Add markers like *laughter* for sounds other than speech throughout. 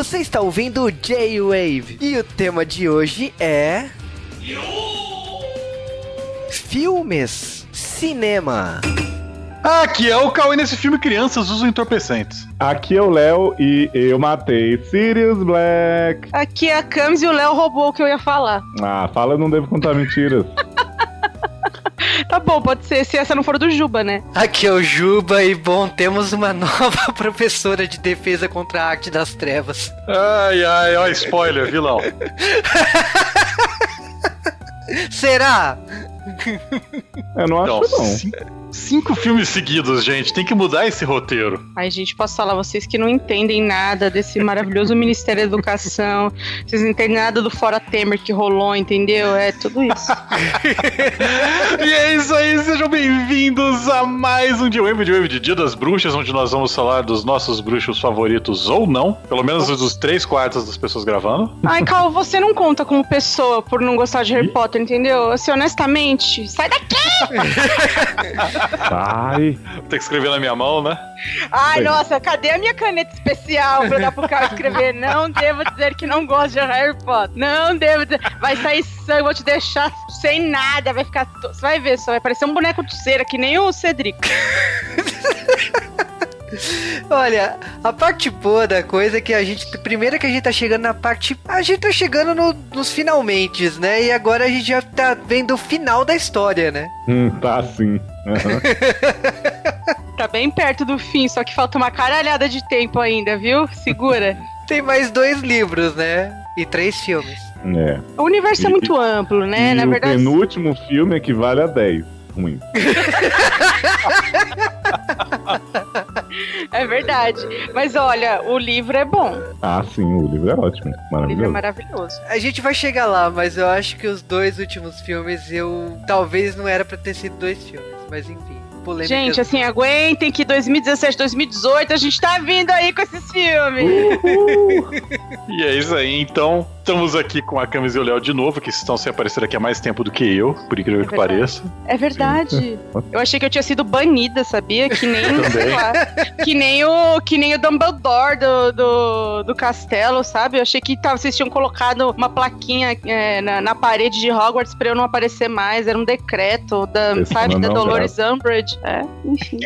Você está ouvindo o J-Wave e o tema de hoje é. Filmes, cinema. Aqui é o Cauê nesse filme Crianças Usam Entorpecentes. Aqui é o Léo e eu matei Sirius Black. Aqui é a Camis e o Léo roubou o que eu ia falar. Ah, fala, eu não devo contar mentiras. Tá bom, pode ser se essa não for do Juba, né? Aqui é o Juba e bom, temos uma *laughs* nova professora de defesa contra a arte das trevas. Ai, ai, ó, spoiler, vilão. *laughs* Será? Eu não acho, Então, não. Cinco, filmes seguidos, gente. Tem que mudar esse roteiro. Ai, gente, posso falar, vocês que não entendem nada desse maravilhoso *laughs* Ministério da Educação, vocês não entendem nada do Fora Temer que rolou, entendeu? É tudo isso. *laughs* E é isso aí, sejam bem-vindos a mais um Dia Wave, Dia Wave de Dia das Bruxas, onde nós vamos falar dos nossos bruxos favoritos ou não. Pelo menos dos três quartos das pessoas gravando. Ai, Cal, *laughs* você não conta como pessoa por não gostar de Harry Potter, entendeu? Assim, honestamente, sai daqui! Ai, Vou ter que escrever na minha mão, né? Ai, nossa, cadê a minha caneta especial pra dar pro cara escrever? Não devo dizer que não gosto de Harry Potter. Não devo dizer. Vai sair sangue, vou te deixar sem nada. Vai ficar. to- Você vai ver, só vai parecer um boneco de cera, que nem o Cedric. *laughs* Olha, a parte boa da coisa é que a gente. Primeiro que a gente tá chegando na parte. A gente tá chegando no- nos finalmente, né? E agora a gente já tá vendo o final da história, né? hum, tá assim. Aham. *laughs* Tá bem perto do fim, só que falta uma caralhada de tempo ainda, viu? Segura. *laughs* Tem mais dois livros, né? E três filmes. É. O universo é E- muito amplo, né? e Na o verdade. penúltimo filme equivale a 10. Ruim. *laughs* É verdade. Mas olha, o livro é bom. Ah, sim, o livro é ótimo. O livro é Maravilhoso. maravilhoso. A gente vai chegar lá, mas eu acho que os dois últimos filmes eu. Talvez não era pra ter sido dois filmes, mas enfim. Polêmicas. Gente, assim, aguentem que 2017, 2018 a gente tá vindo aí com esses filmes. *laughs* E é isso aí, então. Estamos aqui com a Camis e o Léo de novo, que estão sem aparecer aqui há mais tempo do que eu, por incrível É que pareça. É verdade. Eu achei que eu tinha sido banida, sabia? Que nem, lá, que nem o que nem o Dumbledore do, do, do castelo, sabe? Eu achei que tava, vocês tinham colocado uma plaquinha é, na, na parede de Hogwarts pra eu não aparecer mais. Era um decreto da, Esse sabe, não, da Dolores Umbridge. É, enfim.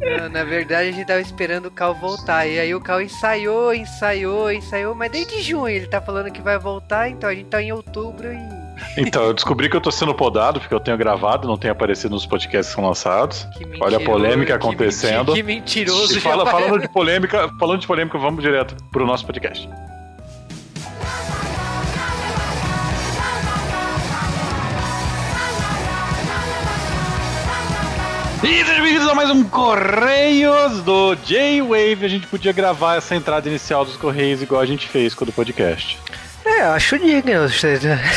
Não, *laughs* na verdade, a gente tava esperando o Cal voltar. E aí o Cal ensaiou, ensaiou, ensaiou. Mas desde junho ele tá falando que vai voltar, então a gente tá em outubro e. *laughs* Então, eu descobri que eu tô sendo podado, porque eu tenho gravado, não tenho aparecido nos podcasts que são lançados. Que Olha a polêmica que acontecendo. menti- Que mentiroso, E fala- falando de polêmica, falando de polêmica, vamos direto pro nosso podcast. E sejam bem-vindos a mais um Correios do J-Wave. A gente podia gravar essa entrada inicial dos Correios igual a gente fez com o do podcast. É, eu acho digno.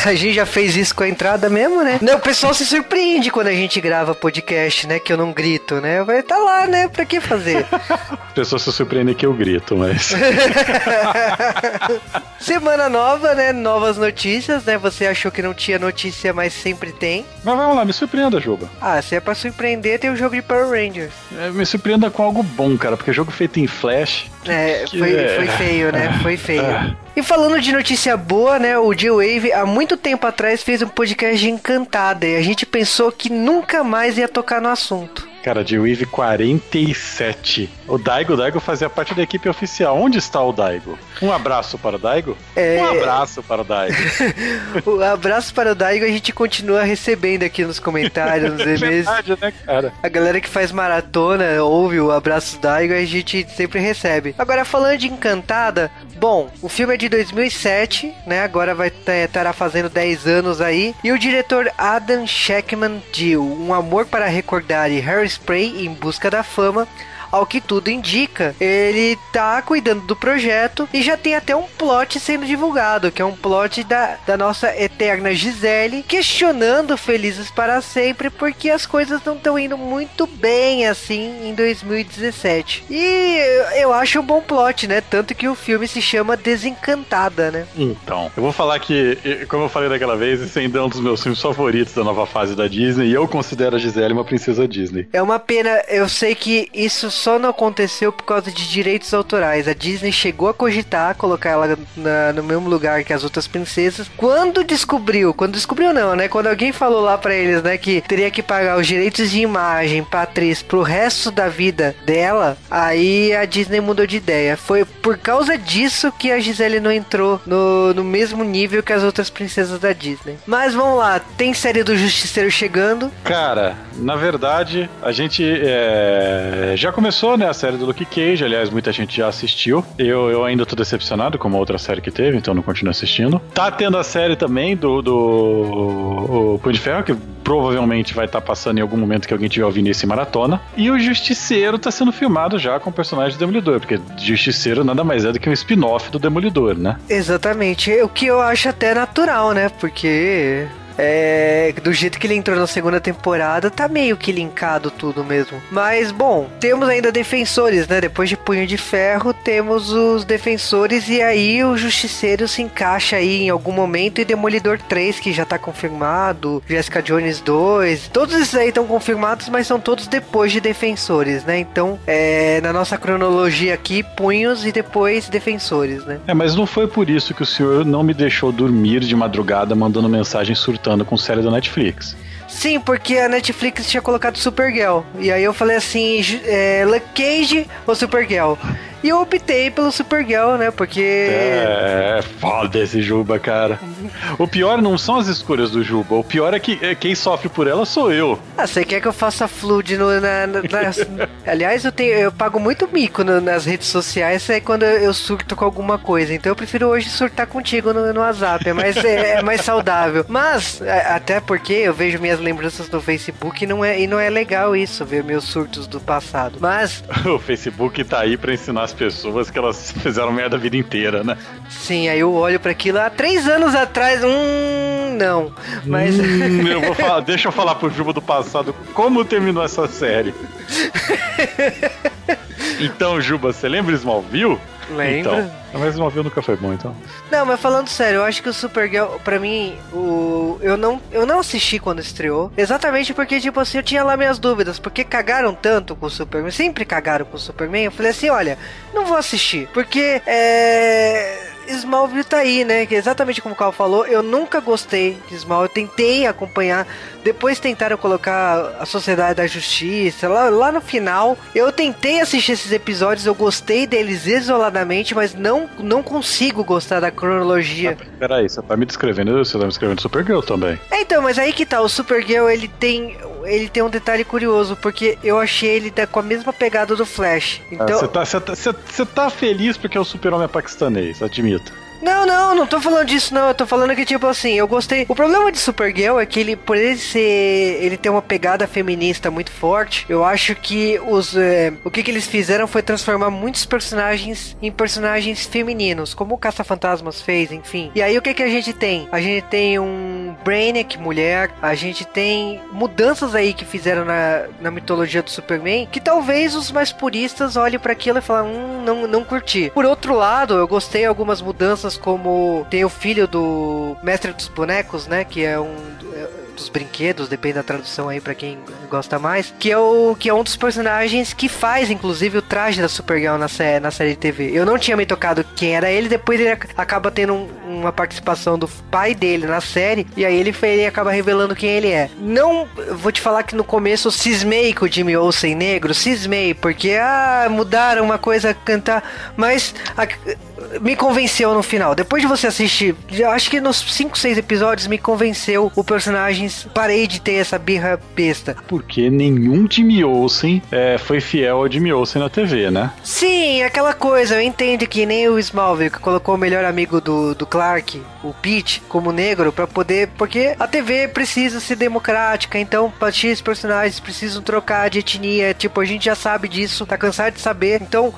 A gente já fez isso com a entrada mesmo, né? Não, o pessoal se surpreende quando a gente grava podcast, né? Que eu não grito, né? Vai tá lá, né? Pra que fazer? *laughs* As pessoas se surpreendem que eu grito, mas. *laughs* Semana nova, né? Novas notícias, né? Você achou que não tinha notícia, mas sempre tem. Mas vamos lá, me surpreenda, Juba. Ah, se é pra surpreender, tem o jogo de Power Rangers. É, Me surpreenda com algo bom, cara, porque jogo feito em Flash. É, Que- foi, foi feio, né? Foi feio. E falando de notícia boa, né? O G-Wave, há muito tempo atrás, fez um podcast de Encantada e a gente pensou que nunca mais ia tocar no assunto. Cara, de Wave 47. O Daigo, o Daigo fazia parte da equipe oficial. Onde está o Daigo? Um abraço para o Daigo? É. Um abraço para o Daigo. O *laughs* abraço para o Daigo a gente continua recebendo aqui nos comentários, nos *laughs* e-mails. Verdade, né, cara? A galera que faz maratona ouve o Abraço Daigo a gente sempre recebe. Agora, falando de Encantada, bom, o filme é de 2007, né? Agora vai estar fazendo 10 anos aí. E o diretor Adam Sheckman de Um Amor para Recordar e Hairspray em Busca da Fama ao que tudo indica, ele tá cuidando do projeto e já tem até um plot sendo divulgado, que é um plot da, da nossa eterna Gisele, questionando Felizes para Sempre porque as coisas não estão indo muito bem assim em 2017. E eu, acho um bom plot, né? Tanto que o filme se chama Desencantada, né? Então, eu vou falar que, como eu falei daquela vez, esse ainda é um dos meus filmes favoritos da nova fase da Disney, e eu considero a Gisele uma princesa Disney. É uma pena, eu sei que isso só não aconteceu por causa de direitos autorais. A Disney chegou a cogitar colocar ela na- no mesmo lugar que as outras princesas. Quando descobriu, quando descobriu não, né? Quando alguém falou lá pra eles, né, que teria que pagar os direitos de imagem pra atriz pro resto da vida dela, aí a Disney mudou de ideia. Foi por causa disso que a Gisele não entrou no, no mesmo nível que as outras princesas da Disney. Mas vamos lá, tem série do Justiceiro chegando. Cara, na verdade, a gente é, já começou, né, a série do Luke Cage. Aliás, muita gente já assistiu. Eu, eu ainda tô decepcionado com a outra série que teve, então não continuo assistindo. Tá tendo a série também do, do o Punho de Ferro, que provavelmente vai estar passando em algum momento que alguém tiver ouvindo esse maratona. E o Justiceiro tá sendo filmado já com o personagem do Demolidor, porque Justiceiro nada mais é do que um spin-off do Demolidor, né? Exatamente, o que eu acho até natural, né? Porque é, do jeito que ele entrou na segunda temporada, tá meio que linkado tudo mesmo. Mas bom, temos ainda defensores, né? Depois de Punho de Ferro, temos os defensores e aí o Justiceiro se encaixa aí em algum momento e Demolidor 3 que já tá confirmado, Jessica Jones 2, todos esses aí estão confirmados, mas são todos depois de defensores, né? Então, é, na nossa cronologia aqui, punhos e depois defensores, né? É, mas não foi por isso que o senhor não me deixou dormir de madrugada mandando mensagem surtando com série da Netflix. Sim, porque a Netflix tinha colocado Supergirl. E aí eu falei assim, é, Luke Cage ou Supergirl? E eu optei pelo Supergirl, né? Porque. É, foda esse Juba, cara. O pior não são as escolhas do Juba, o pior é que é, quem sofre por ela sou eu. Ah, você quer que eu faça flood no, na, na- nas- *laughs* Aliás, eu, tenho, eu pago muito mico no- nas redes sociais é quando eu surto com alguma coisa. Então eu prefiro hoje surtar contigo no, no WhatsApp. É mais, é, é mais saudável. Mas, a- até porque eu vejo minhas lembranças no Facebook e não é, e não é legal isso, ver meus surtos do passado. Mas, *laughs* O Facebook tá aí pra ensinar as pessoas que elas *laughs* fizeram merda a vida inteira, né? sim, aí eu olho para aquilo há três anos atrás. Hum, não. Mas. Hum, *laughs* eu vou falar, deixa eu falar pro Juba do passado como terminou essa série. *laughs* Então, Juba, você lembra Smallville? Lembro. Então, mas Smallville nunca foi bom, então. Não, mas falando sério, eu acho que o Supergirl, pra mim, o eu não eu não assisti quando estreou, exatamente porque tipo assim, eu tinha lá minhas dúvidas, porque cagaram tanto com o Superman, sempre cagaram com o Superman. Eu falei assim, olha, não vou assistir, porque é Smallville tá aí, né? Que é exatamente como o Carl falou, eu nunca gostei de Smallville, eu tentei acompanhar, depois tentaram colocar a Sociedade da Justiça, lá, lá no final, eu tentei assistir esses episódios, eu gostei deles isoladamente, mas não, não consigo gostar da cronologia. Peraí, você tá me descrevendo, você tá me descrevendo Supergirl também. É, então, mas aí que tá, o Supergirl, ele tem ele tem um detalhe curioso, porque eu achei ele com a mesma pegada do Flash. Então, Você tá, tá, você tá feliz porque o super-homem é paquistanês, admito. Não, não, não tô falando disso, não. Eu tô falando que, tipo assim, eu gostei. O problema de Supergirl é que ele, por ele ser. Ele ter uma pegada feminista muito forte, eu acho que os. é, o que, que eles fizeram foi transformar muitos personagens em personagens femininos, como o Caça-Fantasmas fez, enfim. E aí o que, que a gente tem? A gente tem um Brainiac mulher, a gente tem mudanças aí que fizeram na, na mitologia do Superman, que talvez os mais puristas olhem pra aquilo e falem, hum, não, não curti. Por outro lado, eu gostei algumas mudanças, como tem o filho do Mestre dos Bonecos, né? Que é um é, dos brinquedos, depende da tradução aí pra quem gosta mais, que é o que é um dos personagens que faz inclusive o traje da Supergirl na, sé na série de TV. Eu não tinha me tocado quem era ele, depois ele ac- acaba tendo um- uma participação do pai dele na série e aí ele, ele acaba revelando quem ele é. Não vou te falar que no começo eu cismei com o Jimmy Olsen negro, cismei porque ah, mudaram uma coisa cantar, mas a- me convenceu no final. Depois de você assistir, acho que nos 5, 6 episódios me convenceu o personagem. Parei de ter essa birra besta. Porque nenhum Jimmy Olsen é, foi fiel ao Jimmy Olsen na TV, né? Sim, aquela coisa, eu entendo que nem o Smallville que colocou o melhor amigo do, do Clark, o Pete, como negro, pra poder. Porque a TV precisa ser democrática, então X personagens precisam trocar de etnia. Tipo, a gente já sabe disso, tá cansado de saber. Então,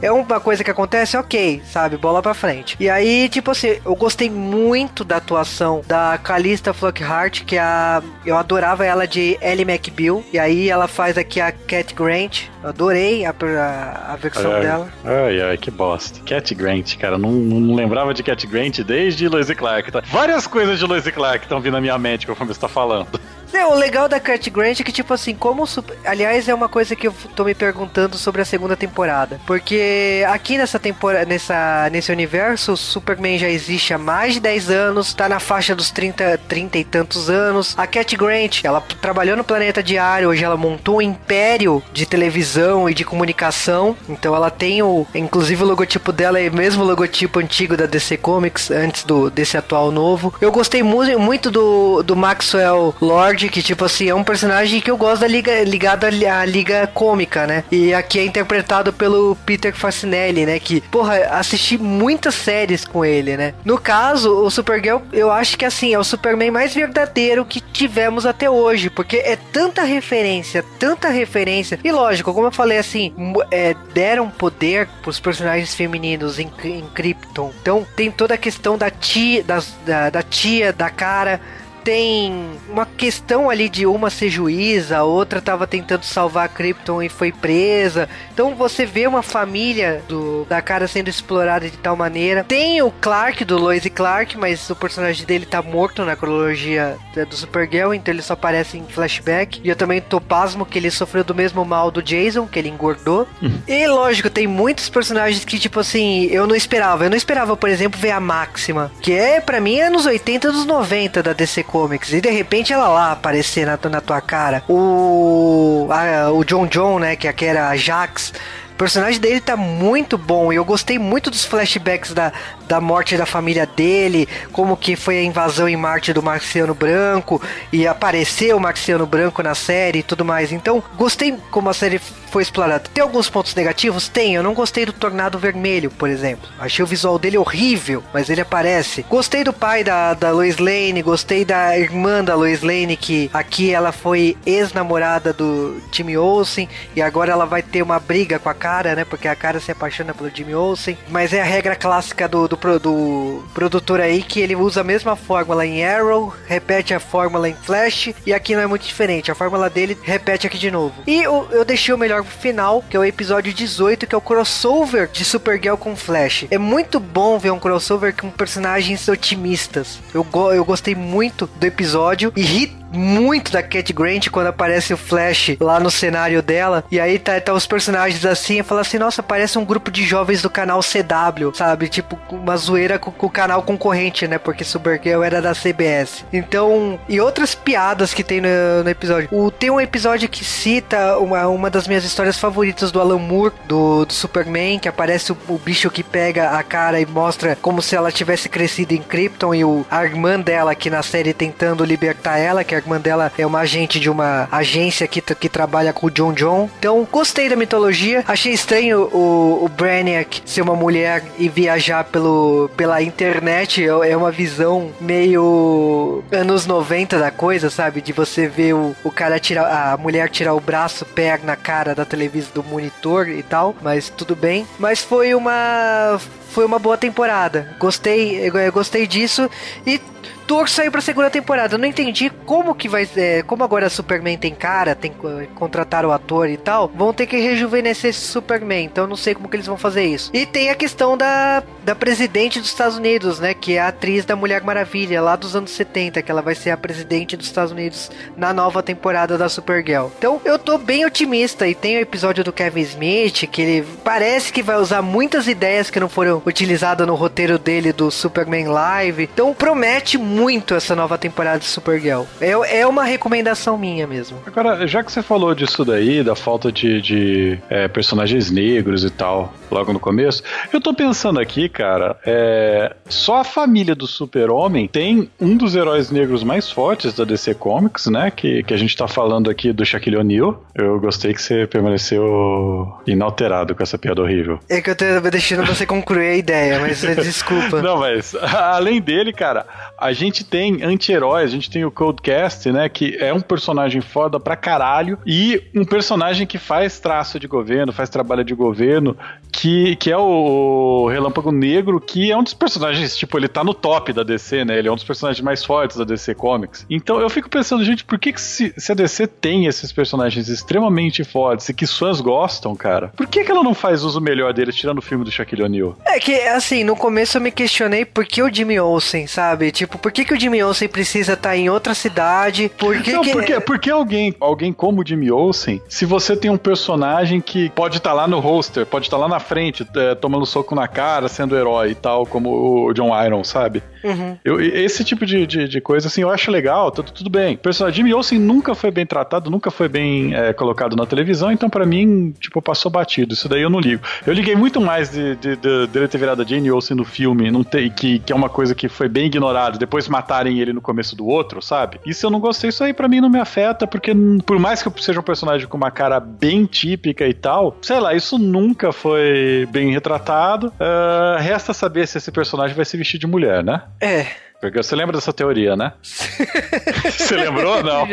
é uma coisa que acontece, ok, sabe? Bola pra frente. E aí, tipo assim, eu gostei muito da atuação da Calista Flockhart, que é a. Eu adorava ela de Ellie McBeal. E aí ela faz aqui a Cat Grant. Eu adorei a, a, a versão Ai, dela. Ai, ai, que bosta. Cat Grant, cara, não, não lembrava de Cat Grant desde Lois Clark. Tá? Várias coisas de Lois Clark estão vindo na minha mente conforme você tá falando. É, o legal da Cat Grant é que, tipo assim, como. Aliás, é uma coisa que eu tô me perguntando sobre a segunda temporada. Porque aqui nessa temporada, nessa, nesse universo, o Superman já existe há mais de 10 anos, tá na faixa dos 30, 30 e tantos anos. A Cat Grant, ela trabalhou no Planeta Diário, hoje ela montou um império de televisão e de comunicação. Então ela tem o. Inclusive o logotipo dela é o mesmo logotipo antigo da DC Comics, antes do desse atual novo. Eu gostei mu muito do, do Maxwell Lord, que tipo assim, é um personagem que eu gosto da liga ligado à, à liga cômica, né? E aqui é interpretado pelo Peter Facinelli, né? Que, porra, assisti muitas séries com ele, né? No caso, o Supergirl, eu acho que assim, é o Superman mais verdadeiro que tivemos até hoje, porque é tanta referência, tanta referência. E lógico, como eu falei assim, é, deram poder pros personagens femininos em, em Krypton. Então tem toda a questão da tia, das- da, da tia, da cara. Tem uma questão ali de uma ser juíza, a outra tava tentando salvar a Krypton e foi presa. Então você vê uma família do, da cara sendo explorada de tal maneira. Tem o Clark, do Lois e Clark, mas o personagem dele tá morto na cronologia do Supergirl, então ele só aparece em flashback. E eu também tô pasmo que ele sofreu do mesmo mal do Jason, que ele engordou. *laughs* E lógico, tem muitos personagens que, tipo assim, eu não esperava. Eu não esperava, por exemplo, ver a Máxima, que é, pra mim, anos 80 dos 90 da DC Comics. E de repente ela lá aparecer na, na tua cara. O. a- o John John, né? Que aqui era a Jax. O personagem dele tá muito bom e eu gostei muito dos flashbacks da, da morte da família dele, como que foi a invasão em Marte do Marciano Branco e apareceu o Marciano Branco na série e tudo mais. Então, gostei como a série foi explorada. Tem alguns pontos negativos? Tem. Eu não gostei do Tornado Vermelho, por exemplo. Achei o visual dele horrível, mas ele aparece. Gostei do pai da, da Lois Lane, gostei da irmã da Lois Lane, que aqui ela foi ex-namorada do Jimmy Olsen e agora ela vai ter uma briga com a cara, né? Porque a cara se apaixona pelo Jimmy Olsen. Mas é a regra clássica do, do, pro- do produtor aí que ele usa a mesma fórmula em Arrow, repete a fórmula em Flash e aqui não é muito diferente. A fórmula dele repete aqui de novo. E eu, eu deixei o melhor final, que é o episódio 18, que é o crossover de Supergirl com Flash. É muito bom ver um crossover com personagens otimistas. Eu, go eu gostei muito do episódio e ri muito da Cat Grant quando aparece o Flash lá no cenário dela. E aí tá, tá os personagens assim e fala assim: Nossa, parece um grupo de jovens do canal CW, sabe? Tipo, uma zoeira com, com o canal concorrente, né? Porque Supergirl era da CBS. Então, e outras piadas que tem no, no episódio. O, tem um episódio que cita uma, uma das minhas histórias favoritas do Alan Moore, do, do Superman, que aparece o, o bicho que pega a cara e mostra como se ela tivesse crescido em Krypton e o, a irmã dela aqui na série tentando libertar ela, que a irmã dela é uma agente de uma agência que, que trabalha com o John John. Então, gostei da mitologia. Achei estranho o, o Brainiac ser uma mulher e viajar pelo, pela internet. É é uma visão meio anos 90 da coisa, sabe? De você ver o, o cara tirar, a mulher tirar o braço, pega na cara da televisão do monitor e tal. Mas tudo bem. Mas foi uma foi uma boa temporada. Gostei, gostei disso e torço aí pra segunda temporada. Eu não entendi como que vai ser. Como agora Superman tem cara, tem contratar o ator e tal. Vão ter que rejuvenescer esse Superman. Então eu não sei como que eles vão fazer isso. E tem a questão da, da presidente dos Estados Unidos, né? Que é a atriz da Mulher Maravilha, lá dos anos 70. Que ela vai ser a presidente dos Estados Unidos na nova temporada da Supergirl. Então eu tô bem otimista. E tem o episódio do Kevin Smith, que ele parece que vai usar muitas ideias que não foram utilizadas no roteiro dele do Superman Live. Então promete muito essa nova temporada de Supergirl. É, é uma recomendação minha mesmo. Agora, já que você falou disso daí, da falta de, de, é, personagens negros e tal, logo no começo, eu tô pensando aqui, cara, é, só a família do Super-Homem tem um dos heróis negros mais fortes da DC Comics, né? Que, que a gente tá falando aqui do Shaquille O'Neal. Eu gostei que você permaneceu inalterado com essa piada horrível. É que eu tô deixando você concluir a ideia, mas *laughs* desculpa. Não, mas além dele, cara, a gente tem anti-heróis, a gente tem o Codecast, né? Que é um personagem foda pra caralho e um personagem que faz traço de governo, faz trabalho de governo, que, que é o Relâmpago Negro, que é um dos personagens, tipo, ele tá no top da DC, né? Ele é um dos personagens mais fortes da DC Comics. Então eu fico pensando, gente, por que, que se, se a DC tem esses personagens extremamente fortes e que os fãs gostam, cara, por que, que ela não faz uso melhor deles, tirando o filme do Shaquille O'Neal? É que, assim, no começo eu me questionei por que o Jimmy Olsen, sabe? Tipo, por que que, o Jimmy Olsen precisa estar em outra cidade? Por que não, que... porque, porque alguém, alguém como o Jimmy Olsen, se você tem um personagem que pode estar lá no roster, pode estar lá na frente, é, tomando soco na cara, sendo herói e tal, como o John Iron, sabe? Uhum. Eu, esse tipo de, de, de, coisa, assim, eu acho legal, tudo, tudo bem. O personagem Jimmy Olsen nunca foi bem tratado, nunca foi bem é, colocado na televisão, então para mim, tipo, passou batido. Isso daí eu não ligo. Eu liguei muito mais de, de, de dele ter virado a Jane Olsen no filme, não ter, que, que é uma coisa que foi bem ignorada, depois matarem ele no começo do outro, sabe? Isso eu não gostei, isso aí para mim não me afeta, porque por mais que eu seja um personagem com uma cara bem típica e tal, sei lá, isso nunca foi bem retratado. Uh, resta saber se esse personagem vai se vestir de mulher, né? É. Porque você lembra dessa teoria, né? *laughs* você lembrou? Não.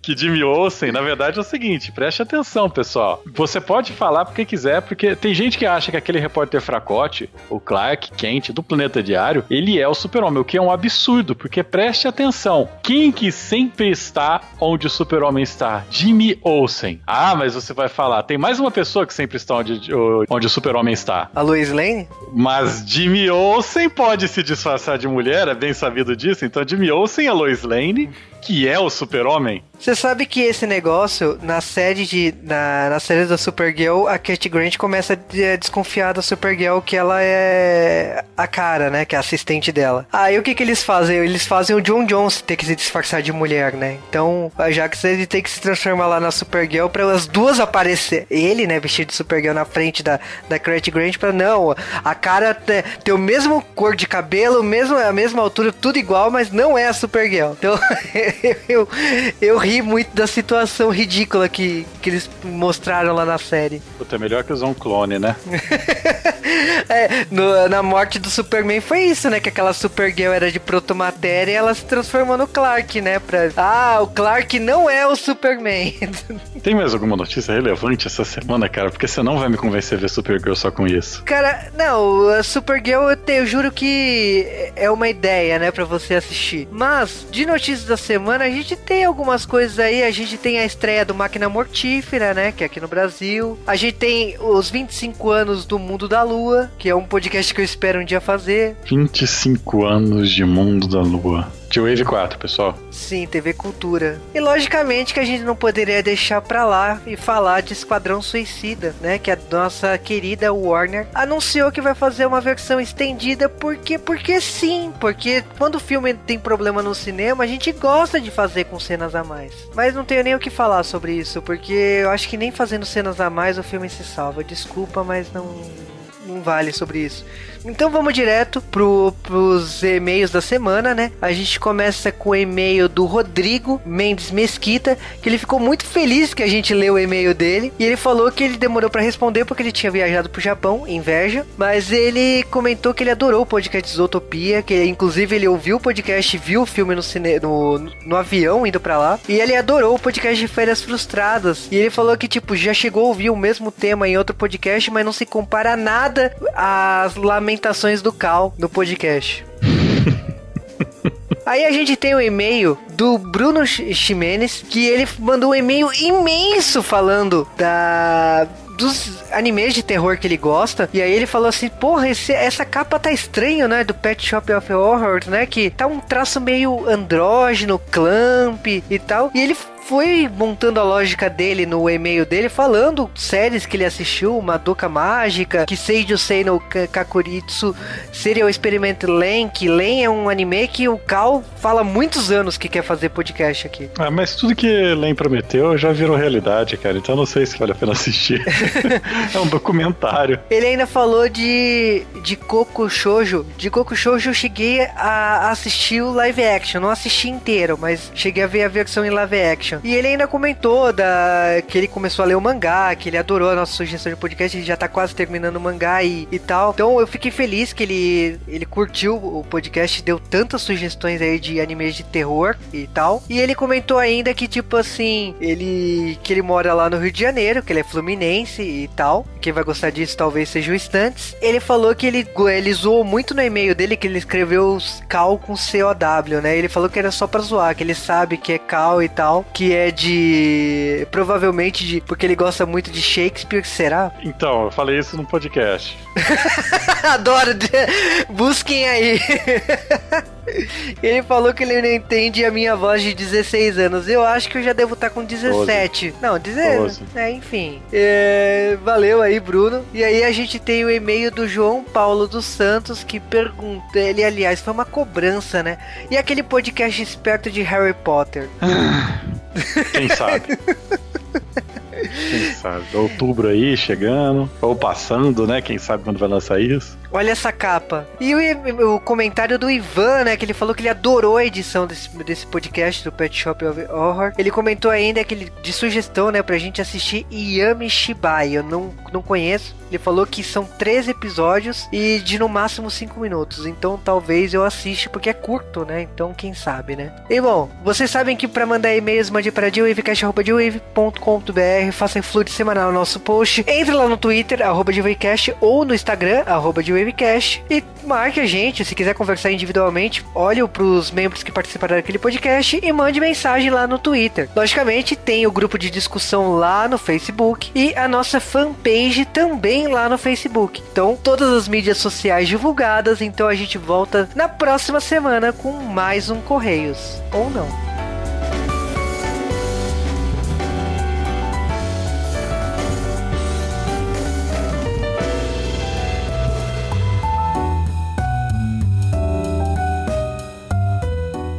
Que Jimmy Olsen, na verdade, é o seguinte: preste atenção, pessoal. Você pode falar porque quiser, porque tem gente que acha que aquele repórter fracote, o Clark Kent do Planeta Diário, ele é o super-homem, o que é um absurdo, porque preste atenção. Quem que sempre está onde o super-homem está? Jimmy Olsen. Ah, mas você vai falar, tem mais uma pessoa que sempre está onde, onde o super-homem está. A Lois Lane? Mas Jimmy Olsen pode se disfarçar de mulher, é bem sabido disso. Então Jimmy Olsen é Lois Lane, que é o super-homem. Você sabe que esse negócio, na série de. Na, na série da Supergirl, a Kate Grant começa a desconfiar da Supergirl que ela é a cara, né? Que é a assistente dela. Aí o que que eles fazem? Eles fazem o John Jones ter que se disfarçar de mulher, né? Então, já que ele tem que se transformar lá na Supergirl pra as duas aparecer. Ele, né, vestido de Supergirl na frente da, da Kate Grant, pra não. A cara ter, ter o mesmo cor de cabelo, mesmo, a mesma altura, tudo igual, mas não é a Supergirl. Então, *laughs* eu, eu ri ri muito da situação ridícula que, que eles mostraram lá na série. Puta, é melhor que usar um clone, né? *laughs* é, no, na morte do Superman foi isso, né? Que aquela Supergirl era de protomatéria e ela se transformou no Clark, né? Pra... Ah, o Clark não é o Superman. *laughs* Tem mais alguma notícia relevante essa semana, cara? Porque você não vai me convencer a ver Supergirl só com isso. Cara, não, a Supergirl eu, te, eu juro que é uma ideia, né? Pra você assistir. Mas, de notícias da semana, a gente tem algumas coisas aí, a gente tem a estreia do Máquina Mortífera, né? Que é aqui no Brasil. A gente tem os 25 anos do Mundo da Lua, que é um podcast que eu espero um dia fazer. 25 anos de Mundo da Lua. De Wave 4, pessoal. Sim, TV Cultura. E logicamente que a gente não poderia deixar pra lá e falar de Esquadrão Suicida, né? Que a nossa querida Warner anunciou que vai fazer uma versão estendida porque porque sim, porque quando o filme tem problema no cinema, a gente gosta de fazer com cenas a mais. Mas não tenho nem o que falar sobre isso, porque eu acho que nem fazendo cenas a mais o filme se salva. Desculpa, mas não não vale sobre isso. Então vamos direto pro, pros e-mails da semana, né? A gente começa com o e-mail do Rodrigo Mendes Mesquita, que ele ficou muito feliz que a gente leu o e-mail dele. E ele falou que ele demorou para responder porque ele tinha viajado pro Japão, inveja. Mas ele comentou que ele adorou o podcast Zootopia, que inclusive ele ouviu o podcast, viu o filme no, cine, no, no avião indo para lá. E ele adorou o podcast de Férias Frustradas. E ele falou que, tipo, já chegou a ouvir o mesmo tema em outro podcast, mas não se compara nada às lamentações lamentações do Cal no podcast. *laughs* Aí a gente tem o um e-mail do Bruno Ximenes, que ele mandou um e-mail imenso falando da dos animes de terror que ele gosta. E aí ele falou assim: Porra, esse, essa capa tá estranho, né? Do Pet Shop of Horrors, né? Que tá um traço meio andrógeno, clamp e tal. E ele foi montando a lógica dele no e-mail dele, falando séries que ele assistiu, Madoka Mágica, que Seiju Sei no Kakuritsu, Serial Experiment Len, que Len é um anime que o Cal fala muitos anos que quer fazer podcast aqui. Ah, mas tudo que Len prometeu já virou realidade, cara, então não sei se vale a pena assistir. *laughs* é um documentário. Ele ainda falou de, de Coco Shoujo. De Coco Shoujo eu cheguei a assistir o live action, não assisti inteiro, mas cheguei a ver a versão em live action. E ele ainda comentou da, que ele começou a ler o mangá, que ele adorou a nossa sugestão de podcast, ele já tá quase terminando o mangá e, e tal. Então eu fiquei feliz que ele, ele curtiu o podcast, deu tantas sugestões aí de animes de terror e tal. E ele comentou ainda que, tipo assim, ele que ele mora lá no Rio de Janeiro, que ele é fluminense e tal. Quem vai gostar disso talvez seja o Stantes. Ele falou que ele, ele zoou muito no e-mail dele que ele escreveu Cal com C-O-W, né? Ele falou que era só pra zoar, que ele sabe que é Cal e tal, que que é de. Provavelmente de. Porque ele gosta muito de Shakespeare, será? Então, eu falei isso no podcast. *laughs* Adoro! *laughs* Busquem aí! *laughs* *laughs* Ele falou que ele não entende a minha voz de 16 anos. Eu acho que eu já devo estar com 17. Não, 16. É, enfim. É, valeu aí, Bruno. E aí a gente tem o e-mail do João Paulo dos Santos que pergunta. Ele, aliás, foi uma cobrança, né? E aquele podcast esperto de Harry Potter? Quem sabe? *laughs* Quem sabe? Outubro aí chegando, ou passando, né? Quem sabe quando vai lançar isso. Olha essa capa. E o, o, comentário do Ivan, né? Que ele falou que ele adorou a edição desse, desse podcast do Pet Shop of Horror. Ele comentou ainda que ele, de sugestão, né? Pra gente assistir Yami Shibai. Eu não, não conheço. Ele falou que são três episódios e de no máximo cinco minutos. Então talvez eu assista porque é curto, né? Então quem sabe, né? E bom, vocês sabem que para mandar e-mails mande para dewavecast.com.br Faça influde semanal no nosso post. Entre lá no Twitter, arroba ou no Instagram, arroba e marque a gente. Se quiser conversar individualmente, olhe pros membros que participaram daquele podcast e mande mensagem lá no Twitter. Logicamente, tem o grupo de discussão lá no Facebook e a nossa fanpage também lá no Facebook. Então, todas as mídias sociais divulgadas. Então, a gente volta na próxima semana com mais um Correios. Ou não.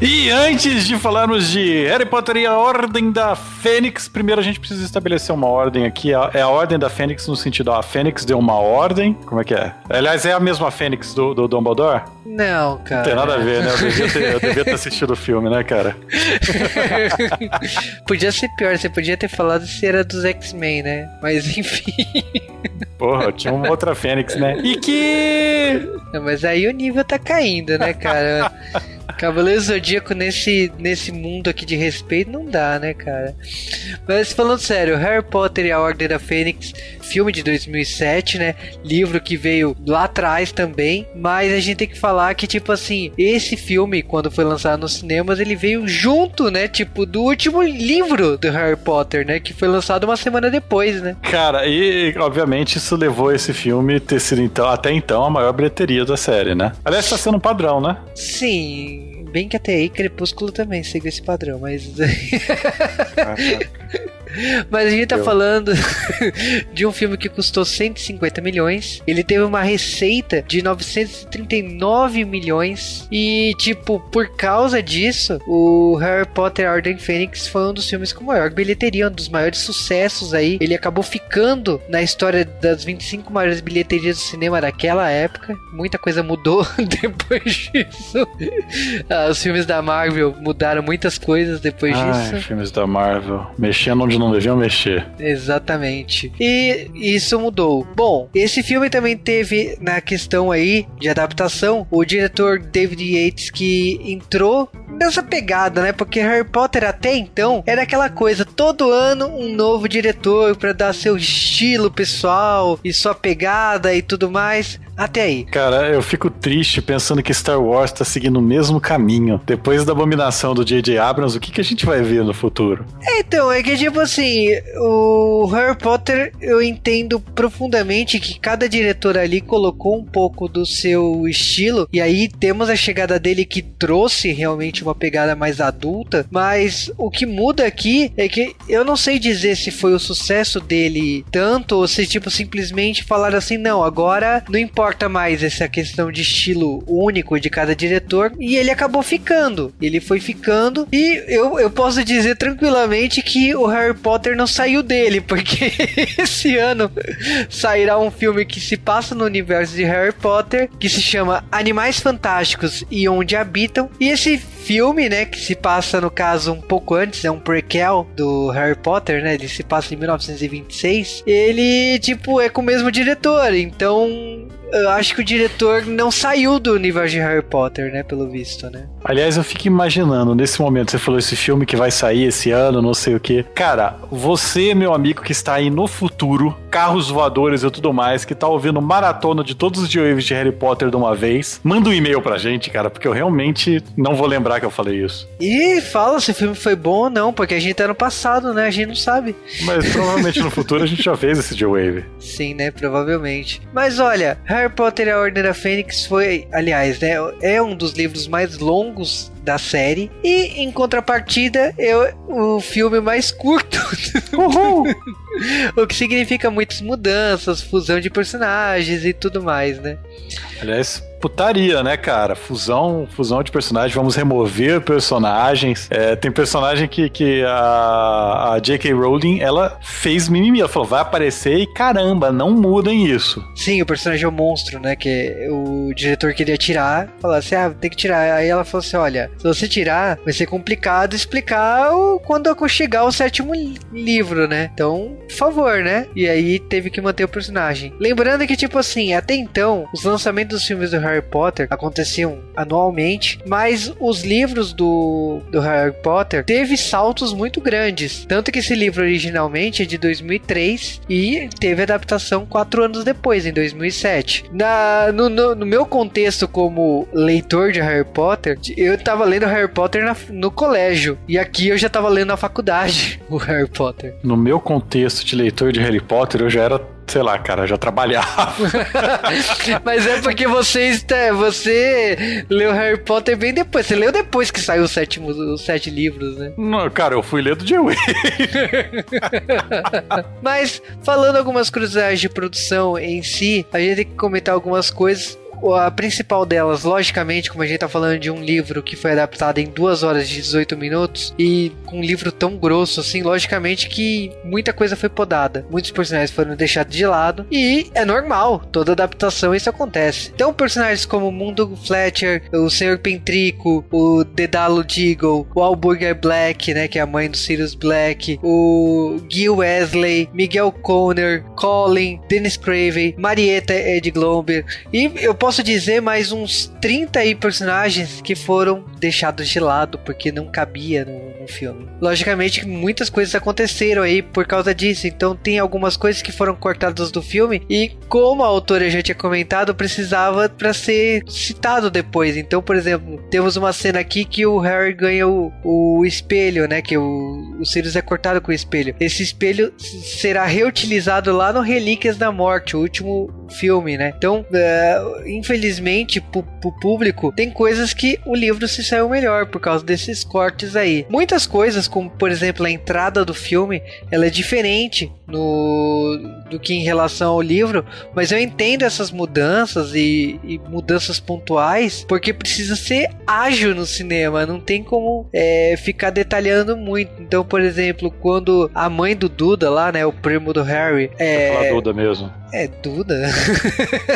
E antes de falarmos de Harry Potter e a Ordem da Fênix, primeiro a gente precisa estabelecer uma ordem aqui. É a Ordem da Fênix no sentido, a Fênix deu uma ordem. Como é que é? Aliás, é a mesma Fênix do, do Dumbledore? Não, cara. Não tem nada a ver, né? Eu devia ter, eu devia ter assistido o filme, né, cara? *laughs* podia ser pior, você podia ter falado se era dos X-Men, né? Mas enfim. Porra, tinha uma outra Fênix, né? E que. Não, mas aí o nível tá caindo, né, cara? Cavaleiro Zodíaco nesse, nesse mundo aqui de respeito não dá, né, cara? Mas falando sério, Harry Potter e a Ordem da Fênix, filme de 2007, né? Livro que veio lá atrás também, mas a gente tem que falar que, tipo assim, esse filme, quando foi lançado nos cinemas, ele veio junto, né? Tipo, do último livro do Harry Potter, né? Que foi lançado uma semana depois, né? Cara, e obviamente isso levou esse filme ter sido então, até então a maior bilheteria da série, né? Aliás, tá sendo um padrão, né? Sim, bem que até aí Crepúsculo também segue esse padrão, mas. Mas a gente tá falando *laughs* de um filme que custou 150 milhões. Ele teve uma receita de 939 milhões. E, tipo, por causa disso, o Harry Potter Ordem Fênix foi um dos filmes com maior bilheteria, um dos maiores sucessos aí. Ele acabou ficando na história das 25 maiores bilheterias do cinema daquela época. Muita coisa mudou *laughs* depois disso. Ah, os filmes da Marvel mudaram muitas coisas depois Ai, disso. filmes da Marvel. Mexendo onde não deviam mexer. Exatamente. E isso mudou. Bom, esse filme também teve na questão aí de adaptação o diretor David Yates que entrou nessa pegada, né? Porque Harry Potter até então era aquela coisa, todo ano um novo diretor para dar seu estilo pessoal e sua pegada e tudo mais. Até aí. Cara, eu fico triste pensando que Star Wars tá seguindo o mesmo caminho. Depois da abominação do J.J. Abrams, o que, que a gente vai ver no futuro? É, então, é que tipo assim, o Harry Potter, eu entendo profundamente que cada diretor ali colocou um pouco do seu estilo, e aí temos a chegada dele que trouxe realmente uma pegada mais adulta, mas o que muda aqui é que eu não sei dizer se foi o sucesso dele tanto, ou se tipo simplesmente falar assim, não, agora não importa importa mais essa questão de estilo único de cada diretor e ele acabou ficando. Ele foi ficando e eu, eu posso dizer tranquilamente que o Harry Potter não saiu dele, porque *laughs* esse ano sairá um filme que se passa no universo de Harry Potter que se chama Animais Fantásticos e Onde Habitam. E esse filme, né, que se passa no caso um pouco antes, é um prequel do Harry Potter, né? Ele se passa em 1926. Ele tipo é com o mesmo diretor, então eu acho que o diretor não saiu do universo de Harry Potter, né? Pelo visto, né? Aliás, eu fico imaginando, nesse momento, você falou esse filme que vai sair esse ano, não sei o que. Cara, você, meu amigo que está aí no futuro, carros voadores e tudo mais, que tá ouvindo maratona de todos os dias de Harry Potter de uma vez, manda um e-mail pra gente, cara, porque eu realmente não vou lembrar que eu falei isso. E fala se o filme foi bom ou não, porque a gente tá no passado, né? A gente não sabe. Mas provavelmente no futuro a gente já fez esse J-Wave. Sim, né? Provavelmente. Mas olha, Harry Harry Potter e a Ordem da Fênix foi, aliás, né, é um dos livros mais longos da série. E em contrapartida, é o filme mais curto. *laughs* o que significa muitas mudanças, fusão de personagens e tudo mais, né? Aliás, putaria, né, cara? Fusão, fusão de personagens, vamos remover personagens. É, tem personagem que, que a, a J.K. Rowling, ela fez mimimi. Ela falou, vai aparecer e caramba, não mudem isso. Sim, o personagem é o monstro, né? Que o diretor queria tirar, falou assim, ah, tem que tirar. Aí ela falou assim, olha, se você tirar, vai ser complicado explicar o, quando chegar o sétimo livro, né? Então, por favor, né? E aí teve que manter o personagem. Lembrando que, tipo assim, até então, os lançamentos dos filmes do Harry Potter aconteciam anualmente, mas os livros do, do Harry Potter teve saltos muito grandes. Tanto que esse livro originalmente é de 2003 e teve adaptação quatro anos depois, em 2007. Na, no, no, no meu contexto como leitor de Harry Potter, eu tava lendo Harry Potter na, no colégio e aqui eu já tava lendo na faculdade *laughs* o Harry Potter. No meu contexto de leitor de Harry Potter, eu já era sei lá, cara, já trabalhava. *laughs* Mas é porque você, você leu Harry Potter bem depois. Você leu depois que saiu os, sétimo, os sete livros, né? Não, cara, eu fui ler do J-Way. *laughs* Mas, falando algumas curiosidades de produção em si, a gente tem que comentar algumas coisas a principal delas, logicamente, como a gente tá falando de um livro que foi adaptado em 2 horas e 18 minutos e com um livro tão grosso assim, logicamente que muita coisa foi podada. Muitos personagens foram deixados de lado e é normal, toda adaptação isso acontece. Então, personagens como Mundo Fletcher, o Senhor Pentrico, o Dedalo Deagle, o Alburger Black, né, que é a mãe do Sirius Black, o Gil Wesley, Miguel Conner, Colin, Dennis Cravey, Marietta Ed Glomber e eu posso posso dizer mais uns 30 aí personagens que foram deixados de lado porque não cabia no, no filme. Logicamente, muitas coisas aconteceram aí por causa disso, então tem algumas coisas que foram cortadas do filme e como a autora já tinha comentado, precisava para ser citado depois. Então, por exemplo, temos uma cena aqui que o Harry ganha o, o espelho, né, que o, o Sirius é cortado com o espelho. Esse espelho será reutilizado lá no Relíquias da Morte, o último filme, né? Então, uh, infelizmente, pro, pro público, tem coisas que o livro se saiu melhor por causa desses cortes aí. Muitas coisas, como por exemplo a entrada do filme, ela é diferente no, do que em relação ao livro, mas eu entendo essas mudanças e, e mudanças pontuais porque precisa ser ágil no cinema, não tem como é, ficar detalhando muito. Então, por exemplo, quando a mãe do Duda lá, né, o primo do Harry, é, Duda mesmo. É Duda.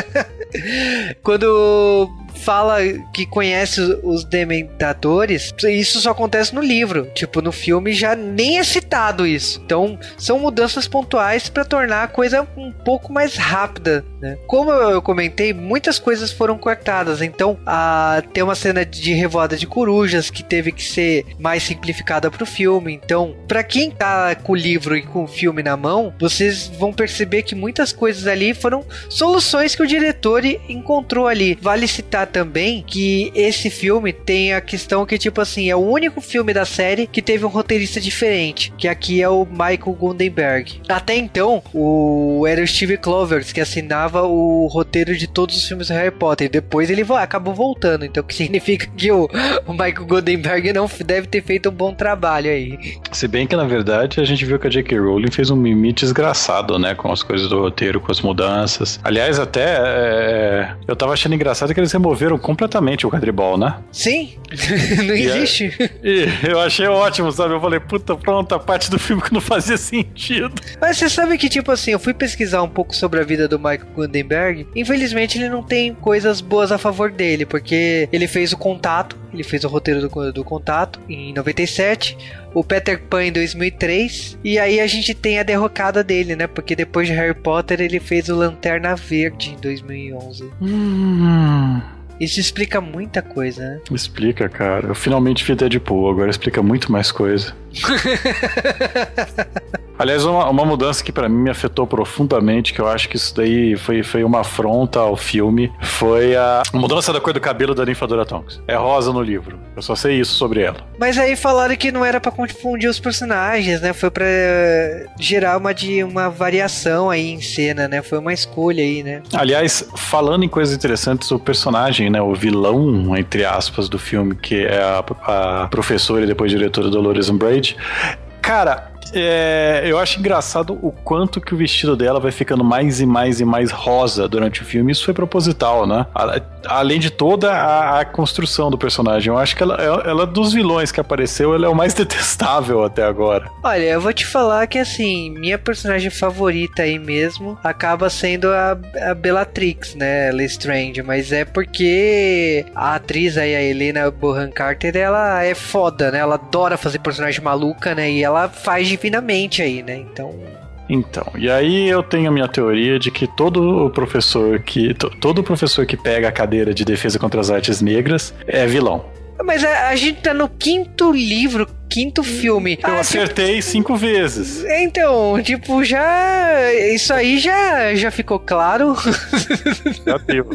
*laughs* quando fala que conhece os dementadores, isso só acontece no livro. Tipo, no filme já nem é citado isso. Então, são mudanças pontuais para tornar a coisa um pouco mais rápida, né? Como eu comentei, muitas coisas foram cortadas. Então, a, tem uma cena de revoada de corujas que teve que ser mais simplificada pro filme. Então, para quem tá com o livro e com o filme na mão, vocês vão perceber que muitas coisas ali foram soluções que o diretor encontrou ali. Vale citar também que esse filme tem a questão que, tipo assim, é o único filme da série que teve um roteirista diferente, que aqui é o Michael Gundenberg. Até então, o era o Steve Clovers que assinava o roteiro de todos os filmes do Harry Potter. Depois ele acabou voltando, então que significa *laughs* que o, o Michael Gundenberg não deve ter feito um bom trabalho aí. Se bem que na verdade a gente viu que a J.K. Rowling fez um mimite desgraçado, né, com as coisas do roteiro, com as mudanças. Aliás, até é, eu tava achando engraçado que eles removeram removeram completamente o quadribol, né? Sim, *laughs* não e é- existe. É, e eu achei ótimo, sabe? Eu falei, puta, pronto, a parte do filme que não fazia sentido. Mas você sabe que, tipo assim, eu fui pesquisar um pouco sobre a vida do Michael Gutenberg. Infelizmente, ele não tem coisas boas a favor dele, porque ele fez o contato, ele fez o roteiro do, do contato em 97 o Peter Pan em 2003 e aí a gente tem a derrocada dele, né? Porque depois de Harry Potter ele fez o Lanterna Verde em 2011. Hum. Isso explica muita coisa, né? Explica, cara. Eu finalmente vi Deadpool, agora explica muito mais coisa. *laughs* Aliás, uma, uma mudança que pra mim me afetou profundamente, que eu acho que isso daí foi, foi uma afronta ao filme, foi a mudança da cor do cabelo da Ninfadora Tonks. É rosa no livro. Eu só sei isso sobre ela. Mas aí falaram que não era pra confundir os personagens, né? Foi pra gerar uma, de, uma variação aí em cena, né? Foi uma escolha aí, né? Aliás, falando em coisas interessantes, o personagem, né? O vilão, entre aspas, do filme, que é a, a professora e depois diretora Dolores Umbridge, Cara, é, eu acho engraçado o quanto que o vestido dela vai ficando mais e mais e mais rosa durante o filme. Isso foi proposital, né? A, além de toda a, a, construção do personagem. Eu acho que ela, ela, dos vilões que apareceu, ela é o mais *laughs* detestável até agora. Olha, eu vou te falar que assim, minha personagem favorita aí mesmo acaba sendo a, a Bellatrix, né? Lestrange, mas é porque a atriz aí, a Helena Bonham Carter, ela é foda, né? Ela adora fazer personagem maluca, né? E ela faz divinamente aí, né? Então. Então, e aí eu tenho a minha teoria de que todo professor que todo professor que pega a cadeira de defesa contra as artes negras é vilão. Mas a, a gente tá no quinto livro quinto filme. Eu ah, acertei tipo... cinco vezes. Então, tipo, já. Isso aí já, já ficou claro. Já deu.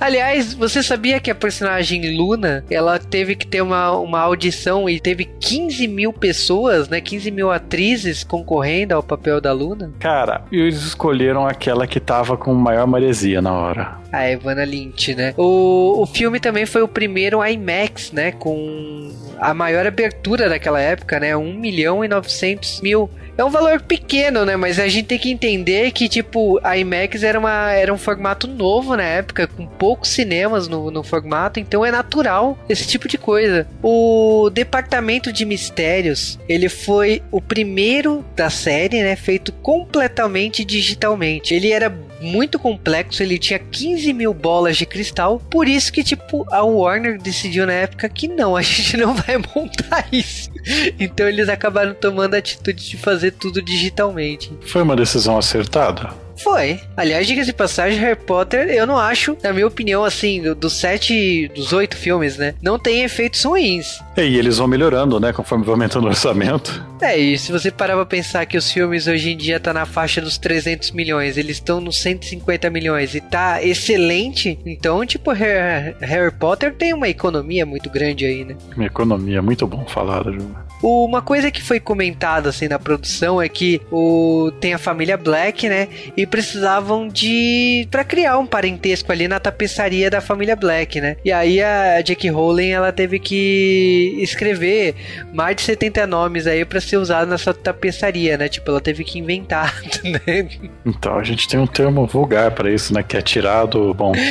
Aliás, você sabia que a personagem Luna ela teve que ter uma, uma audição e teve 15 mil pessoas, né? 15 mil atrizes concorrendo ao papel da Luna? Cara, e eles escolheram aquela que tava com maior maresia na hora. A Evana Lynch, né? O, o filme também foi o primeiro IMAX, né? Com a maior abertura daquela época, né? 1 milhão e 900 mil. É um valor pequeno, né? Mas a gente tem que entender que, tipo, a IMAX era, uma, era um formato novo na época, com poucos cinemas no, no formato, então é natural esse tipo de coisa. O Departamento de Mistérios, ele foi o primeiro da série, né? Feito completamente digitalmente. Ele era muito complexo, ele tinha 15 mil bolas de cristal, por isso que, tipo, a Warner decidiu na época que não, a *laughs* gente não vai montar isso. Então eles acabaram tomando a atitude de fazer tudo digitalmente. Foi uma decisão acertada? Foi. Aliás, diga de passagem, Harry Potter, eu não acho, na minha opinião, assim, dos do sete, dos oito filmes, né? Não tem efeitos ruins. É, e eles vão melhorando, né? Conforme vai aumentando o orçamento. É, e se você parar pra pensar que os filmes hoje em dia tá na faixa dos 300 milhões, eles estão nos 150 milhões e tá excelente, então, tipo, Harry, Potter tem uma economia muito grande aí, né? Uma economia, muito bom falado, Ju. Uma coisa que foi comentada assim na produção é que o tem a família Black, né? E precisavam de para criar um parentesco ali na tapeçaria da família Black, né? E aí a Jackie Rowling ela teve que escrever mais de 70 nomes aí para ser usado nessa tapeçaria, né? Tipo, ela teve que inventar, *laughs* né? Então, a gente tem um termo vulgar para isso, né, que é tirado, bom. *laughs*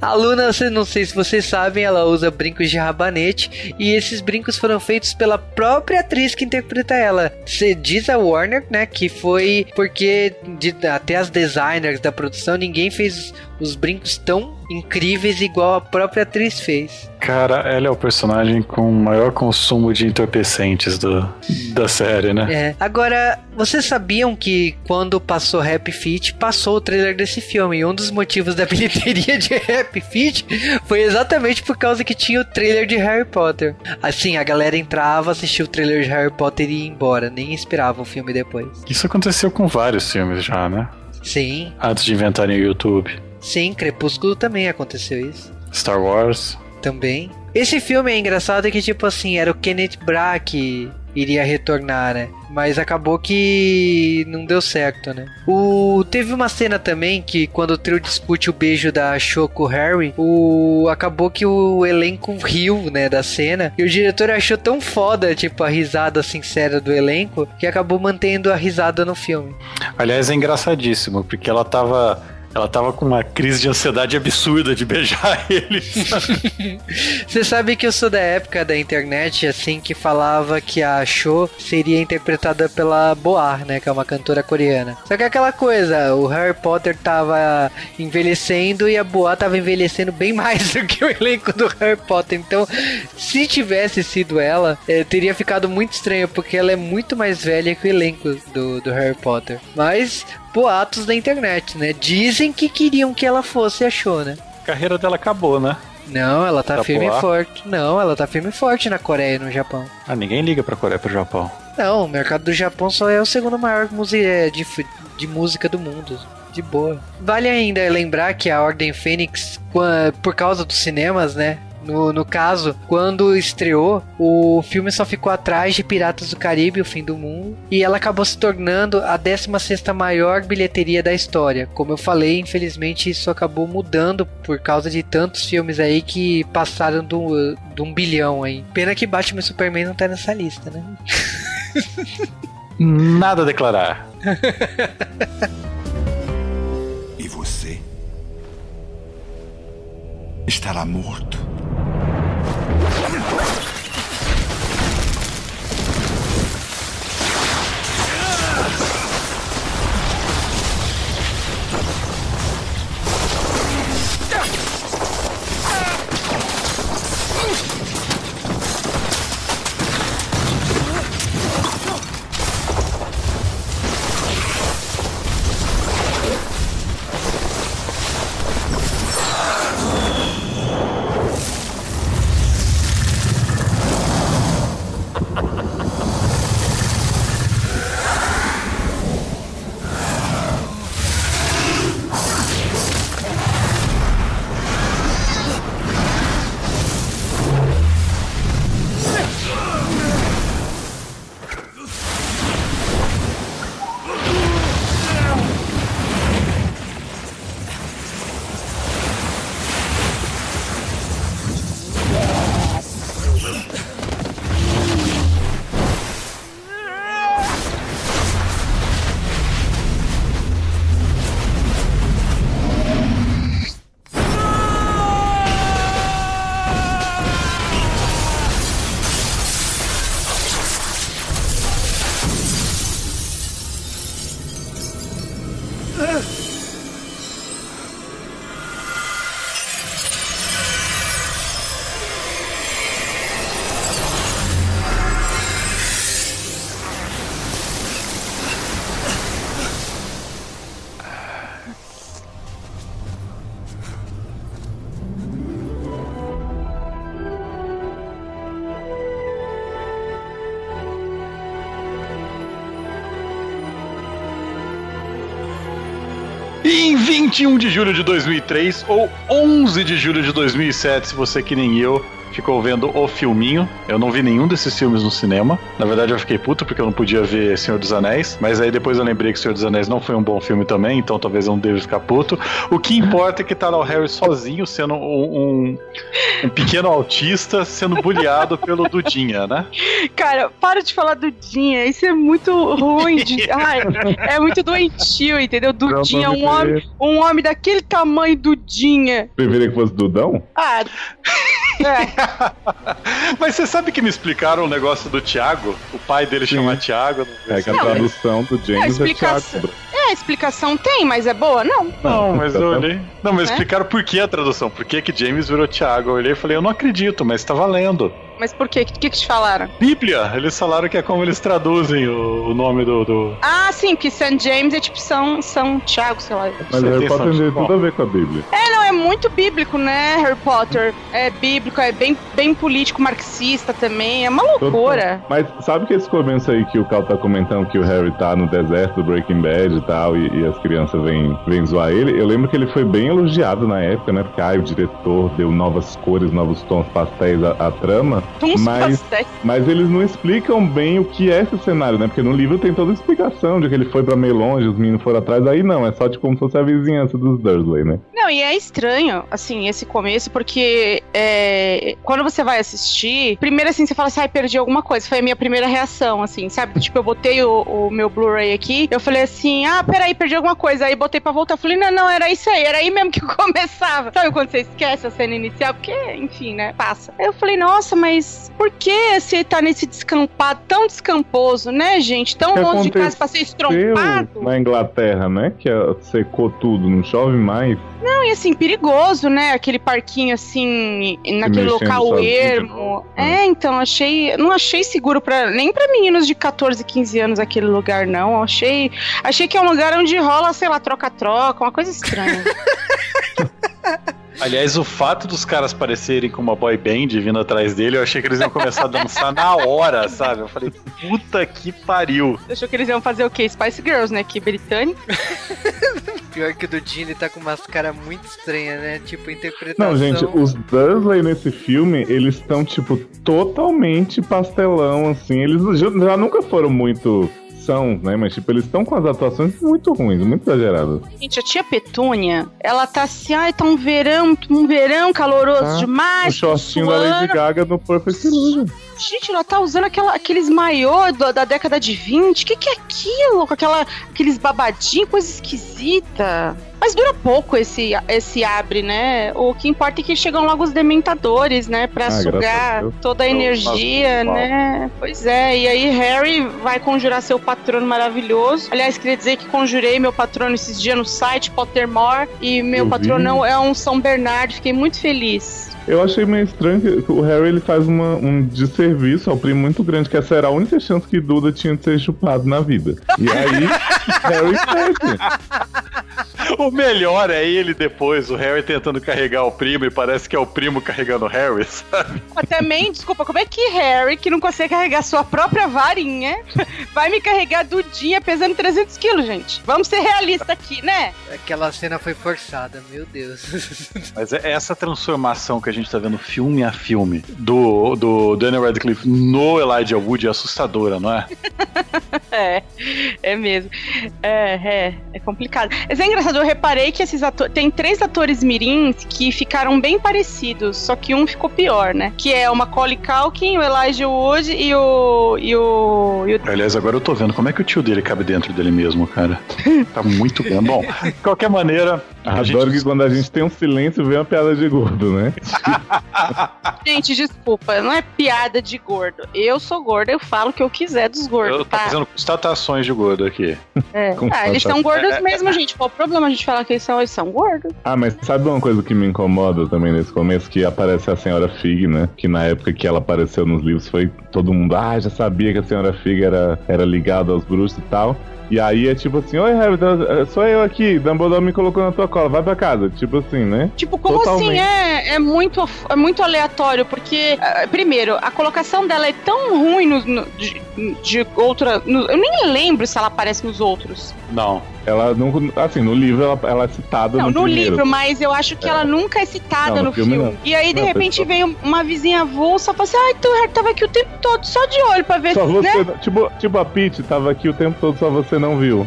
A Luna, não sei se vocês sabem, ela usa brincos de rabanete e esses brincos foram feitos pela própria atriz que interpreta ela. Você diz a Warner, né, que foi porque de, até as designers da produção ninguém fez os brincos tão incríveis igual a própria atriz fez. Cara, ela é o personagem com maior consumo de entorpecentes do, da série, né? É. Agora, vocês sabiam que quando passou Happy Feet, passou o trailer desse filme. E um dos motivos da *laughs* bilheteria de Happy Feet foi exatamente por causa que tinha o trailer de Harry Potter. Assim, a galera entrava, assistia o trailer de Harry Potter e ia embora. Nem esperava o filme depois. Isso aconteceu com vários filmes já, né? Sim. Antes de inventarem o YouTube. Sim, Crepúsculo também aconteceu isso. Star Wars. Também. Esse filme é engraçado que, tipo assim, era o Kenneth Branagh que iria retornar, né? Mas acabou que não deu certo, né? O teve uma cena também que quando o trio discute o beijo da Shoko Harry, o acabou que o elenco riu, né, da cena, e o diretor achou tão foda, tipo, a risada sincera do elenco, que acabou mantendo a risada no filme. Aliás, é engraçadíssimo, porque ela tava ela tava com uma crise de ansiedade absurda de beijar *laughs* ele. Você sabe que eu sou da época da internet, assim, que falava que a Cho seria interpretada pela Boar, né? Que é uma cantora coreana. Só que é aquela coisa, o Harry Potter tava envelhecendo e a Boar tava envelhecendo bem mais *laughs* do que o elenco do Harry Potter. Então, se tivesse sido ela, é, teria ficado muito estranho, porque ela é muito mais velha que o elenco do, do Harry Potter. Mas boatos da internet, né? Dizem que queriam que ela fosse a show, né? A carreira dela acabou, né? Não, ela tá firme e forte. Não, ela tá firme e forte na Coreia e no Japão. Ah, ninguém liga pra Coreia e pro Japão. Não, o mercado do Japão só é o segundo maior é, de, de música do mundo. De boa. Vale ainda lembrar que a Ordem Fênix, por causa dos cinemas, né? No, no caso, quando estreou, o filme só ficou atrás de Piratas do Caribe, O Fim do Mundo, e ela acabou se tornando a 16ª maior bilheteria da história. Como eu falei, infelizmente isso acabou mudando por causa de tantos filmes aí que passaram do, de um bilhão aí. Pena que Batman e Superman não tá nessa lista, né? *laughs* Nada a declarar. *laughs* E você estará morto. 21 de julho de 2003, ou 11 de julho de 2007, se você que nem eu ficou vendo o filminho. Eu não vi nenhum desses filmes no cinema. Na verdade, eu fiquei puto porque eu não podia ver Senhor dos Anéis. Mas aí depois eu lembrei que Senhor dos Anéis não foi um bom filme também, então talvez eu não deva ficar puto. O que importa é que tá lá o Harry sozinho, sendo um, um, um pequeno autista, sendo bulliado pelo Dudinha, né? Cara, para de falar do Dinha. Isso é muito ruim. De... *laughs* Ai, é muito doentio, entendeu? Dudinha, um homem, um homem daquele tamanho, Dudinha. Preferia que fosse Dudão? Ah. É. Mas você sabe que me explicaram o negócio do Thiago? O pai dele Sim. chama Thiago. É que a Não, mas- tradução do É, James é explicação. Thiago. É, a explicação tem, mas é boa? Não. Não, mas eu olhei. Não, mas É? explicaram por que a tradução. Por que, que James virou Thiago. Eu olhei e falei, eu não acredito, mas tá valendo. Mas por quê? O que, que te falaram? Bíblia, eles falaram que é como eles traduzem o, o nome do. do... Ah, sim, que St. James é tipo São, São Tiago, sei lá. Mas Harry Potter tem tudo a ver com a Bíblia. É, não, é muito bíblico, né, Harry Potter? É bíblico, é bem, bem político, marxista também. É uma loucura. Mas sabe que esse começo aí que o Cal tá comentando que o Harry tá no deserto do Breaking Bad e tal, e, e as crianças vêm, vêm zoar ele? Eu lembro que ele foi bem elogiado na época, né? Porque ah, o diretor deu novas cores, novos tons pastéis à, à trama. Mas, mas eles não explicam bem o que é esse cenário, né? Porque no livro tem toda a explicação de que ele foi pra meio longe, os meninos foram atrás. Aí não, é só tipo como se fosse a vizinhança dos Dursley, né? Não, e é estranho, assim, esse começo, porque é, quando você vai assistir, primeiro assim, você fala assim, ai, perdi alguma coisa. Foi a minha primeira reação, assim, sabe? Tipo, eu botei o, o meu Blu-ray aqui, eu falei assim, ah, peraí, perdi alguma coisa. Aí botei pra voltar, eu falei, não, não, era isso aí, era aí mesmo que *laughs* começava. Sabe quando você esquece a cena inicial? Porque, enfim, né, passa. Aí eu falei, nossa, mas por que você tá nesse descampado, tão descamposo, né, gente? Tão Que longe de casa pra ser estrompado? na Inglaterra, né? Que secou tudo, não chove mais. Não, e assim, perigoso, né? Aquele parquinho assim, naquele local ermo. novo, É, então, achei. Não achei seguro para nem pra meninos de 14, 15 anos aquele lugar, não. Achei. Achei que é um lugar onde rola, sei lá, troca-troca, uma coisa estranha. *laughs* Aliás, o fato dos caras parecerem com uma boy band vindo atrás dele, eu achei que eles iam começar a dançar na hora, sabe? Eu falei, puta que pariu. Você achou que eles iam fazer o quê? Spice Girls, né? Que britânico. *laughs* Pior que o do Gene tá com umas caras muito estranhas, né? Tipo, interpretação. Não, gente, os Dursley nesse filme, eles estão, tipo, totalmente pastelão, assim. Eles já, já nunca foram muito são, né? Mas, tipo, eles estão com as atuações muito ruins, muito exageradas. Gente, a tia Petúnia, ela tá assim, ai, tá um verão, um verão caloroso Tá. demais. o shortinho da Lady. Gaga no Perfect Illusion. Gente, ela tá usando aquela, aqueles maiô do- da década de 20. O que, que é aquilo? Com aquela, aqueles babadinhos, coisa esquisita. Mas dura pouco esse, esse abre, né? O que importa é que chegam logo os dementadores, né? Pra Ah, a sugar Deus. toda a Então, energia, né? Pois é. E aí Harry vai conjurar seu patrono maravilhoso. Aliás, queria dizer que conjurei meu patrono esses dias no site Pottermore. E meu Eu vi. patrono é um São Bernardo. Fiquei muito feliz. Eu achei meio estranho que o Harry ele faz uma, um desserviço ao primo muito grande, que essa era a única chance que Duda tinha de ser chupado na vida. E aí, *laughs* Harry perde. O melhor é ele depois, o Harry tentando carregar o primo e parece que é o primo carregando o Harry, *laughs* sabe? Mas também, desculpa, como é que Harry, que não consegue carregar sua própria varinha, *laughs* vai me carregar Dudinha pesando 300 quilos, gente? Vamos ser realistas aqui, né? Aquela cena foi forçada, meu Deus. *laughs* Mas é essa transformação que a gente tá vendo filme a filme do, do Daniel Radcliffe no Elijah Wood é assustadora, não é? É, é mesmo. É, é, é complicado. Mas é engraçado, eu reparei que esses atores. Tem três atores mirins que ficaram bem parecidos, só que um ficou pior, né? Que é o Macaulay Culkin, o Elijah Wood e o. e o. E o Aliás, agora eu tô vendo como é que o tio dele cabe dentro dele mesmo, cara. Tá muito bem. Bom, de qualquer maneira. A gente- Adoro que quando a gente tem um silêncio, vem uma piada de gordo, né? *laughs* Gente, desculpa, não é piada de gordo. Eu sou gorda, eu falo o que eu quiser dos gordos, Eu tô tá? fazendo constatações de gordo aqui. É. Com Ah, eles são gordos mesmo, gente. Qual o problema a gente falar que eles são, eles são gordos? Ah, mas sabe uma coisa que me incomoda também nesse começo? Que aparece a senhora Fig, né? Que na época que ela apareceu nos livros foi todo mundo, ah, já sabia que a senhora Fig era, era ligada aos bruxos e tal. E aí é tipo assim, oi Harry, Dan- sou eu aqui, Dumbledore me colocou na tua cola, vai pra casa. Tipo assim, né? Tipo, como Totalmente. assim? É, é, muito, é muito aleatório, porque, ah, primeiro, a colocação dela é tão ruim no, no- de, de outra. no- eu nem lembro se ela aparece nos outros. Não. Ela não. Assim, no livro ela, ela é citada Não, no, no primeiro. livro, mas eu acho que ela nunca é citada Não, no no filme filme. E aí, de Não, repente, pessoal. veio uma vizinha avulsa e falou assim: ai, tu Harry tava aqui o tempo todo, só de olho pra ver Só se. você. Né? Tipo, tipo a Peach tava aqui o tempo todo, só você não viu.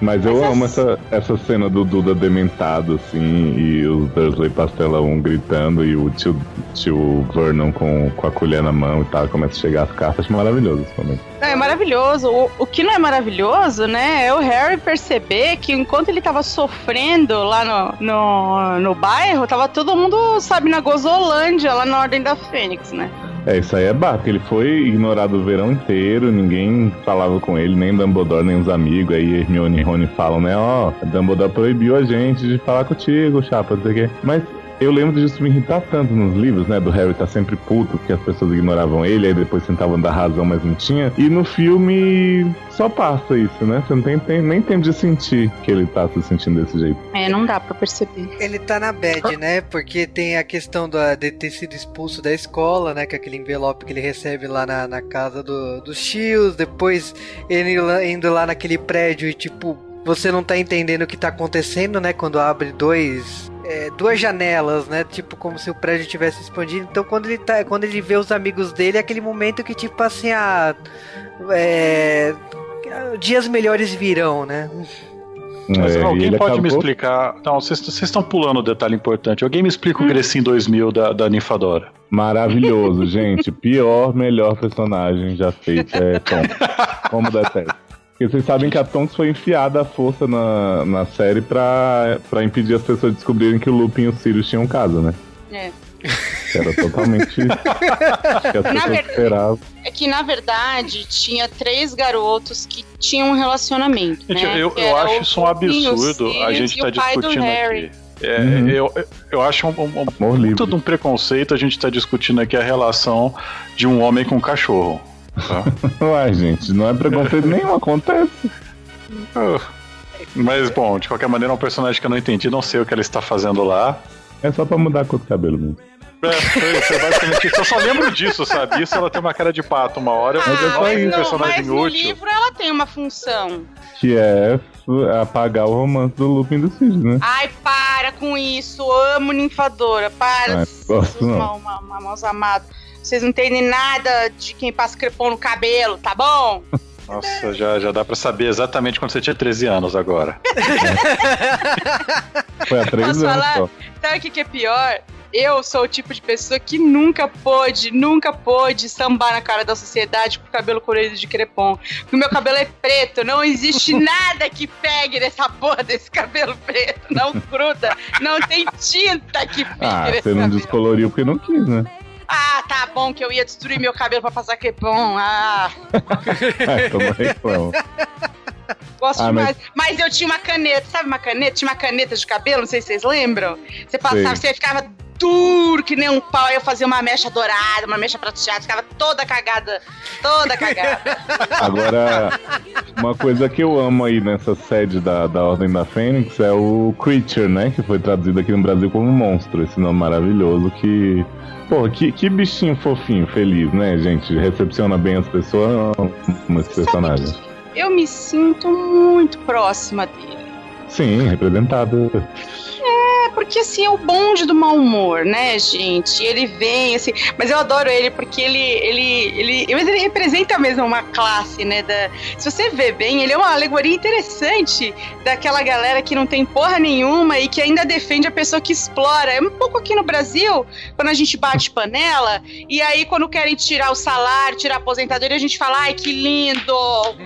Mas eu Mas amo essa- essa, cena do Duda dementado, assim, e os Dursley Pastelão gritando, e o tio, tio Vernon com, com a colher na mão e tal, começa a chegar as cartas. Acho maravilhoso esse momento. É maravilhoso. O, o que não é maravilhoso, né, é o Harry perceber que enquanto ele tava sofrendo lá no, no, no bairro, tava todo mundo, sabe, na Gozolândia, lá na Ordem da Fênix, né? É, isso aí é porque ele foi ignorado o verão inteiro, ninguém falava com ele, nem Dumbledore, nem os amigos. Aí Hermione e Rony falam, né, ó, Dumbledore proibiu a gente de falar contigo, chapa, não sei o quê. Mas eu lembro disso me irritar tanto nos livros, né, do Harry tá sempre puto, porque as pessoas ignoravam ele, aí depois tentavam dar razão, mas não tinha. E no filme só passa isso, né, você não tem, tem- nem tempo de sentir que ele tá se sentindo desse jeito. É, não dá pra perceber. Ele tá na bad, né? Porque tem a questão do, de ter sido expulso da escola, né? Com aquele envelope que ele recebe lá na, na casa do, dos tios. Depois ele indo lá naquele prédio e tipo, você não tá entendendo o que tá acontecendo, né? Quando abre dois. É, duas janelas, né? Tipo, como se o prédio tivesse expandido. Então, quando ele tá, quando ele vê os amigos dele, é aquele momento que, tipo, assim, ah, é, dias melhores virão, né? Mas É, alguém pode me acabou- explicar. Não, vocês estão pulando o detalhe importante. Alguém me explica Hum. o Grecinho 2000 da, da Ninfadora. Maravilhoso, *laughs* gente. Pior, melhor personagem já feito é Tom. Como detesto. Porque vocês sabem que a Tonks foi enfiada à força na, na série pra, pra impedir as pessoas de descobrirem que o Lupin e o Sirius tinham casa, né? É. Era totalmente. *laughs* que as pessoas verdade- esperavam. É que, na verdade, tinha três garotos que tinham um relacionamento, Gente, né? eu, eu acho isso um absurdo. A gente tá discutindo aqui. É, Uhum. eu, eu acho um, um, um um preconceito a gente tá discutindo aqui a relação de um homem com um cachorro. Tá? Uai, gente, não é preconceito nenhum, acontece. Ah, Mas, bom, de qualquer maneira, é um personagem que eu não entendi, não sei o que ela está fazendo lá. É só pra mudar a cor do cabelo mesmo. É, foi, foi basicamente isso. Eu só lembro disso, sabe? Isso ela tem uma cara de pato uma hora. Ah, Mas é só é um isso. personagem mas no útil. livro ela tem uma função. Que é apagar o romance do Lupin do Cid, né? Ai, para com isso. Amo ninfadora. Para, seus gosto não. mal, mal, mal, amados. Vocês não entendem nada de quem passa crepom no cabelo, tá bom? *laughs* Nossa, já, já dá pra saber exatamente quando você tinha 13 anos agora. *laughs* Foi há três Posso anos falar? só. Sabe o que, que é pior? Eu sou o tipo de pessoa que nunca pôde, nunca pôde sambar na cara da sociedade com o cabelo colorido de crepom. Porque o meu cabelo é preto, não existe *laughs* nada que pegue nessa porra desse cabelo preto. Não gruda, não tem tinta que fique Ah, nesse você não cabelo. descoloriu porque não quis, né? Ah, tá bom que eu ia destruir meu cabelo pra passar crepom. Ah, Ah, gosto Ah, demais. Mas... eu tinha uma caneta, sabe uma caneta? Tinha uma caneta de cabelo, não sei se vocês lembram. Você passava, você ficava duro que nem um pau, aí eu fazia uma mecha dourada, uma mecha prateada, ficava toda cagada, toda cagada. *laughs* Agora, uma coisa que eu amo aí nessa sede da, da Ordem da Fênix é o Creature, né? Que foi traduzido aqui no Brasil como Monstro. Esse nome maravilhoso que. Pô, que, que bichinho fofinho, feliz, né, gente? Recepciona bem as pessoas. esse personagem. Eu me sinto muito próxima dele. Sim, representado. É, porque assim, é o bonde do mau humor, né, gente? Ele vem, assim. Mas eu adoro ele porque ele. ele, ele mas ele representa mesmo uma classe, né? Da, se você vê bem, ele é uma alegoria interessante daquela galera que não tem porra nenhuma e que ainda defende a pessoa que explora. É um pouco aqui no Brasil, quando a gente bate panela, e aí quando querem tirar o salário, tirar a aposentadoria, a gente fala, ai, que lindo,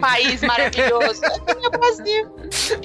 país maravilhoso. *laughs* É o Brasil.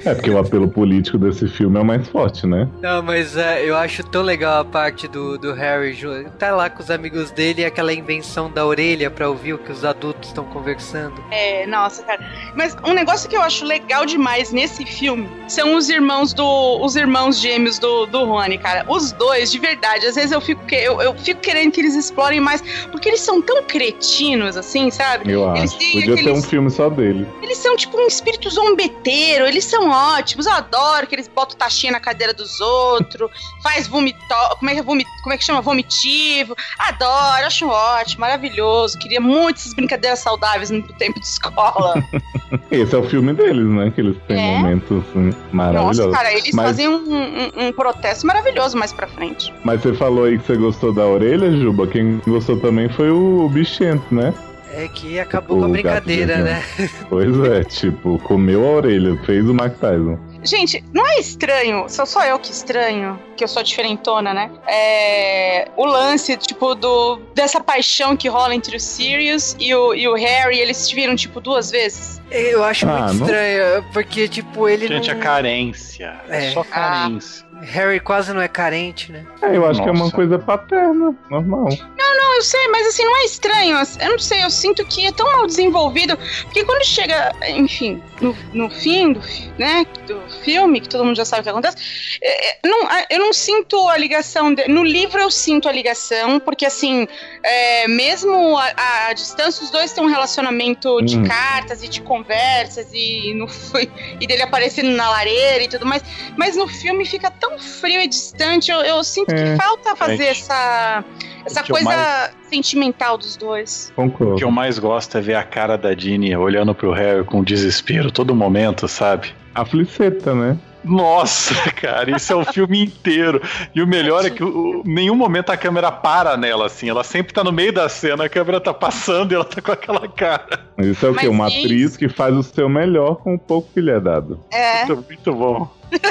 É porque o apelo político desse filme é o mais forte, né? Não, mas é, eu acho tão legal a parte do, do Harry ju- tá lá com os amigos dele e aquela invenção da orelha pra ouvir o que os adultos estão conversando. É, nossa, cara. Mas um negócio que eu acho legal demais nesse filme são os irmãos do. Os irmãos gêmeos do, do Rony, cara. Os dois, de verdade. Às vezes eu fico, que- eu, eu fico querendo que eles explorem mais. Porque eles são tão cretinos, assim, sabe? Eu Eles acho. têm Podia ter um aqueles- filme só dele. Eles são tipo um espírito zombeteiro, eles são ótimos. Eu adoro que eles botam taxinha na cadeira dos outros, *laughs* faz vomitó. Como é que é vomit... como é que chama? Vomitivo. Adoro, acho ótimo, maravilhoso. Queria muito essas brincadeiras saudáveis no tempo de escola. *laughs* Esse é o filme deles, né? Que eles têm É. momentos assim, maravilhosos. Nossa, cara, eles Mas- fazem um, um- um protesto maravilhoso mais pra frente. Mas você falou aí que você gostou da orelha, Juba. Quem gostou também foi o Bichento, né? É que acabou O com a brincadeira, de né? Pois é, *laughs* tipo, comeu a orelha, fez o Mike Tyson. Gente, não é estranho, sou só eu que estranho, que eu sou diferentona, né? É, o lance, tipo, do, dessa paixão que rola entre o Sirius e o, e o Harry, eles se viram, tipo, duas vezes. Eu acho Ah, muito não- estranho, porque, tipo, ele Gente, não... é carência. É, É. só carência. Harry quase não é carente, né? É, eu acho que é uma Nossa. coisa paterna, normal. Não, eu sei, mas assim, não é estranho. Eu não sei, eu sinto que é tão mal desenvolvido. Porque quando chega, enfim, no, no fim do, né, do filme, que todo mundo já sabe o que acontece, é, é, não, eu não sinto a ligação. de- no livro eu sinto a ligação, porque assim, é, mesmo a, a distância, os dois têm um relacionamento de Hum. cartas e de conversas e, no, *laughs* e dele aparecendo na lareira e tudo mais. Mas no filme fica tão frio e distante, eu, eu sinto É. que falta fazer Gente, essa, essa coisa sentimental dos dois. O que Concordo. eu mais gosto é ver a cara da Dini olhando pro Harry com desespero todo momento, sabe? A fliceta, né? Nossa, *laughs* cara, isso é o filme inteiro. E o melhor é que o, nenhum momento a câmera para nela, assim. Ela sempre tá no meio da cena, a câmera tá passando e ela tá com aquela cara. Mas isso é o Mas quê? Uma isso- atriz que faz o seu melhor com o pouco que lhe é dado. É. Muito, muito bom. *laughs*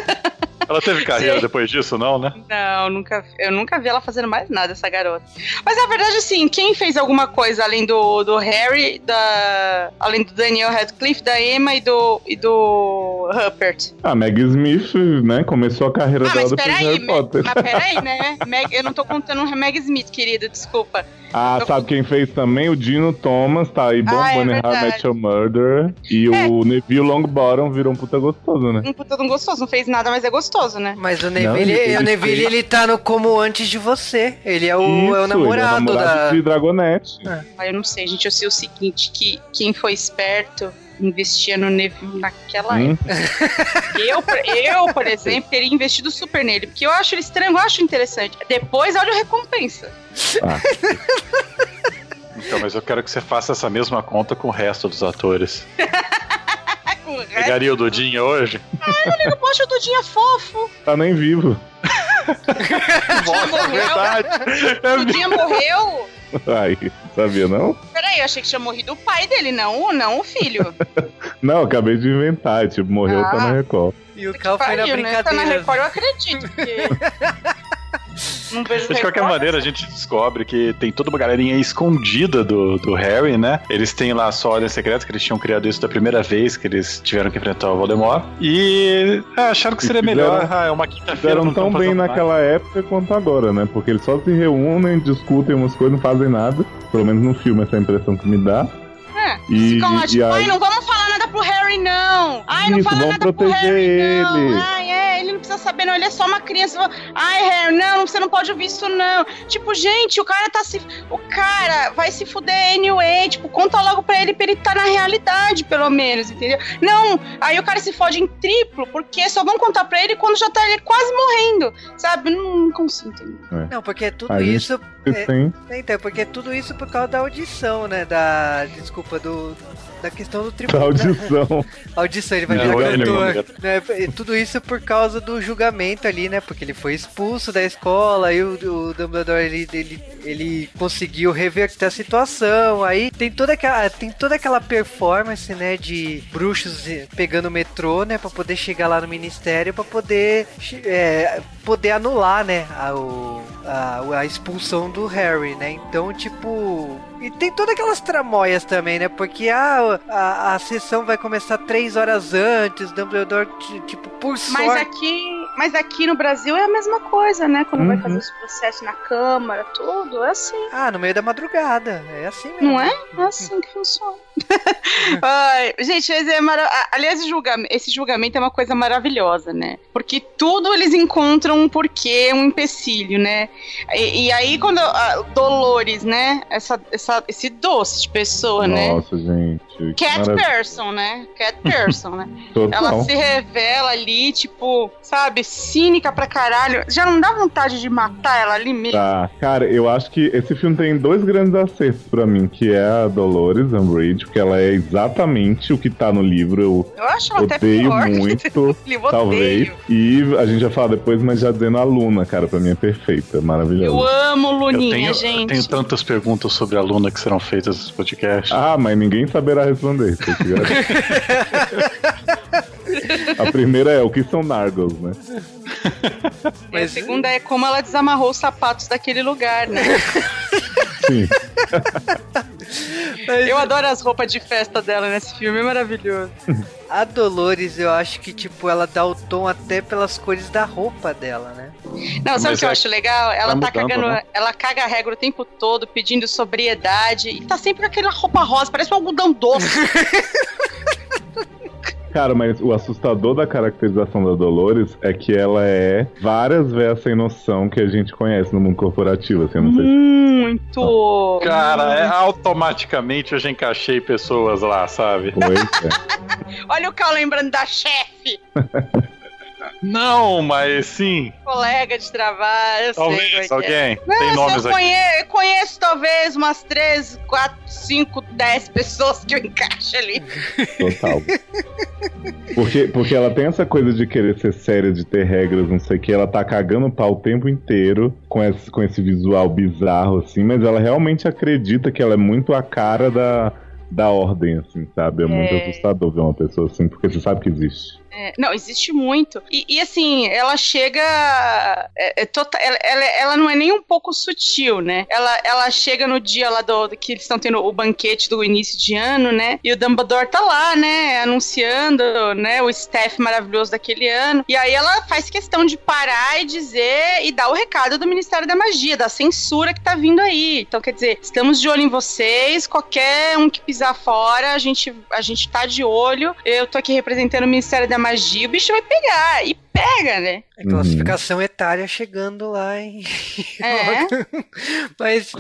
Ela teve carreira Sim. depois disso, não, né? Não, nunca, eu nunca vi ela fazendo mais nada, essa garota. Mas na verdade, assim, quem fez alguma coisa além do, do Harry, da, além do Daniel Radcliffe, da Emma e do, e do Rupert? A Meg Smith, né? Começou a carreira Ah, dela depois de peraí, Harry Potter. mas peraí, *laughs* né? Meg, eu não tô contando o Meg Smith, querido, desculpa. Ah, eu- sabe quem fez também? O Dino Thomas, tá aí Ah, é How I verdade. Met Your Murder. E É. o Neville Longbottom virou um puta gostoso, né? Um puta um gostoso, não fez nada, mas é gostoso, né? Mas o Não, Neville, ele- o Neville ele tá no como antes de você. Ele é o, Isso, é o namorado, ele é o namorado da. de Dragonette. Ah, eu não sei, gente, eu sei o seguinte, que quem foi esperto investia no Neville naquela Hum? época. Eu, por- eu, por *laughs* exemplo, teria investido super nele, porque eu acho ele estranho, eu acho interessante. Depois, olha a recompensa. Ah, Então, mas eu quero que você faça essa mesma conta com o resto dos atores. *laughs* Ah, o resto, Pegaria o Dudinha hoje? eu poxa, o Dudinha é fofo. tá nem vivo. *laughs* Dudinha morreu. *laughs* Dudinha morreu. Ai, sabia não? Peraí, eu achei que tinha morrido o pai dele, não, o- não o filho. *laughs* Não, acabei de inventar. Tipo, morreu, tá Ah. na Record. E o Cal foi na Pariu, né? Tá na brincadeira. Record, eu acredito, porque... Não vejo Mas de qualquer maneira, a gente descobre que tem toda uma galerinha escondida do, do Harry, né? Eles têm lá só a ordem secreta, que eles tinham criado isso da primeira vez que eles tiveram que enfrentar o Voldemort. E ah, acharam que seria fizeram- melhor. Ah, é uma quinta-feira. Fizeram não tão tão bem naquela época quanto agora, né? Porque eles só se reúnem, discutem umas coisas, não fazem nada. Pelo menos no filme, essa é a impressão que me dá. É, E, Ficam lá, e tipo, ai, aí, não vamos falar nada pro Harry, não. Ai, não Isso, fala vamos nada pro proteger Harry, não. ele. Ai, é, ele não precisa saber, não. Ele é só uma criança. Ai, Harry, não, você não pode ouvir isso, não. Tipo, gente, o cara tá se. O cara vai se fuder anyway. Tipo, conta logo pra ele pra ele tá na realidade, pelo menos, entendeu? Não, aí o cara se fode em triplo, porque só vão contar pra ele quando já tá ele quase morrendo. Sabe? Não, não consigo entender. Não, porque tudo A gente- isso. É, sim. então, porque tudo isso por causa da audição, né? Da. Desculpa, do. Da questão do Da tribunal. audição. *laughs* Audição, ele vai É, virar ele cantor. Né? Tudo isso por causa do julgamento ali, né? Porque ele foi expulso da escola, aí o, o Dumbledore ele, ele, ele conseguiu reverter a situação. Aí tem toda aquela, tem toda aquela performance, né? De bruxos pegando o metrô, né? Pra poder chegar lá no ministério, pra poder, é, poder anular, né? A, o, a, a expulsão do Harry, né? Então, tipo. E tem todas aquelas tramóias também, né? Porque a, a, a sessão vai começar três horas antes, Dumbledore, tipo, por Mas sorte. aqui, mas aqui no Brasil é a mesma coisa, né? Quando vai Uhum. fazer os processos na Câmara, tudo, é assim. Ah, no meio da madrugada. É assim mesmo. Não é? É assim que funciona. *laughs* Ai, gente, é mara... aliás, esse julgamento, esse julgamento é uma coisa maravilhosa, né? Porque tudo eles encontram um porquê, um empecilho, né? E, e aí, quando a Dolores, né? Essa, essa, esse doce de pessoa, né? Nossa, gente. Cat maravilha. person, né? Cat *laughs* person, né? Ela se revela ali, tipo, sabe, cínica pra caralho. Já não dá vontade de matar ela ali mesmo. Tá, cara, eu acho que esse filme tem dois grandes acertos pra mim, que é a Dolores Umbridge, porque ela é exatamente o que tá no livro, eu Eu acho ela até odeio pior. muito, *laughs* Eu talvez. odeio. E a gente já fala depois, mas já dizendo a Luna, cara, pra mim é perfeita, Eu maravilhosa. amo Eu Luninha, tenho, eu gente. tenho tantas perguntas sobre a Luna que serão feitas nesse podcast. Ah, mas ninguém saberá responder? *laughs* A primeira é o que são Nargles, né? E a Mas- segunda é como ela desamarrou os sapatos daquele lugar, né? *laughs* Sim. *laughs* Eu adoro as roupas de festa dela nesse filme, é maravilhoso. *laughs* A Dolores, eu acho que, tipo, ela dá o tom até pelas cores da roupa dela, né? Não, sabe o que eu é- acho legal? Ela tá tá mudando, cagando, né? ela caga a regra o tempo todo, pedindo sobriedade. E tá sempre com aquela roupa rosa, parece um algodão doce. *laughs* Cara, mas o assustador da caracterização da Dolores é que ela é várias vezes sem noção que a gente conhece no mundo corporativo, assim, eu não sei se Muito. Cara, é, automaticamente eu já encaixei pessoas lá, sabe? foi. é. *laughs* Olha o Cal lembrando da chefe, *laughs* Não, mas sim. colega de trabalho. Eu sei é Talvez que é. alguém. Tem nomes eu aqui. conheço, eu conheço talvez umas 3, 4, 5, 10 pessoas que eu encaixo ali. Total. Porque, porque ela tem essa coisa de querer ser séria, de ter regras, não sei o que. Ela tá cagando pau o tempo inteiro com esse, com esse visual bizarro, assim, mas ela realmente acredita que ela é muito a cara da, da ordem, assim, sabe? É, muito É. assustador ver uma pessoa assim, porque você sabe que existe. É, não, existe muito. E, e, assim, ela chega. É, é tota- ela, ela, ela não é nem um pouco sutil, né? Ela, ela chega no dia lá do, do que eles estão tendo o banquete do início de ano, né? E o Dumbledore tá lá, né? Anunciando, né? O staff maravilhoso daquele ano. E aí ela faz questão de parar e dizer e dar o recado do Ministério da Magia, da censura que tá vindo aí. Então, quer dizer, estamos de olho em vocês. Qualquer um que pisar fora, a gente, a gente tá de olho. Eu tô aqui representando o Ministério da magia, o bicho vai pegar. E pega, né? A classificação etária chegando lá, hein? É. *laughs* Mas,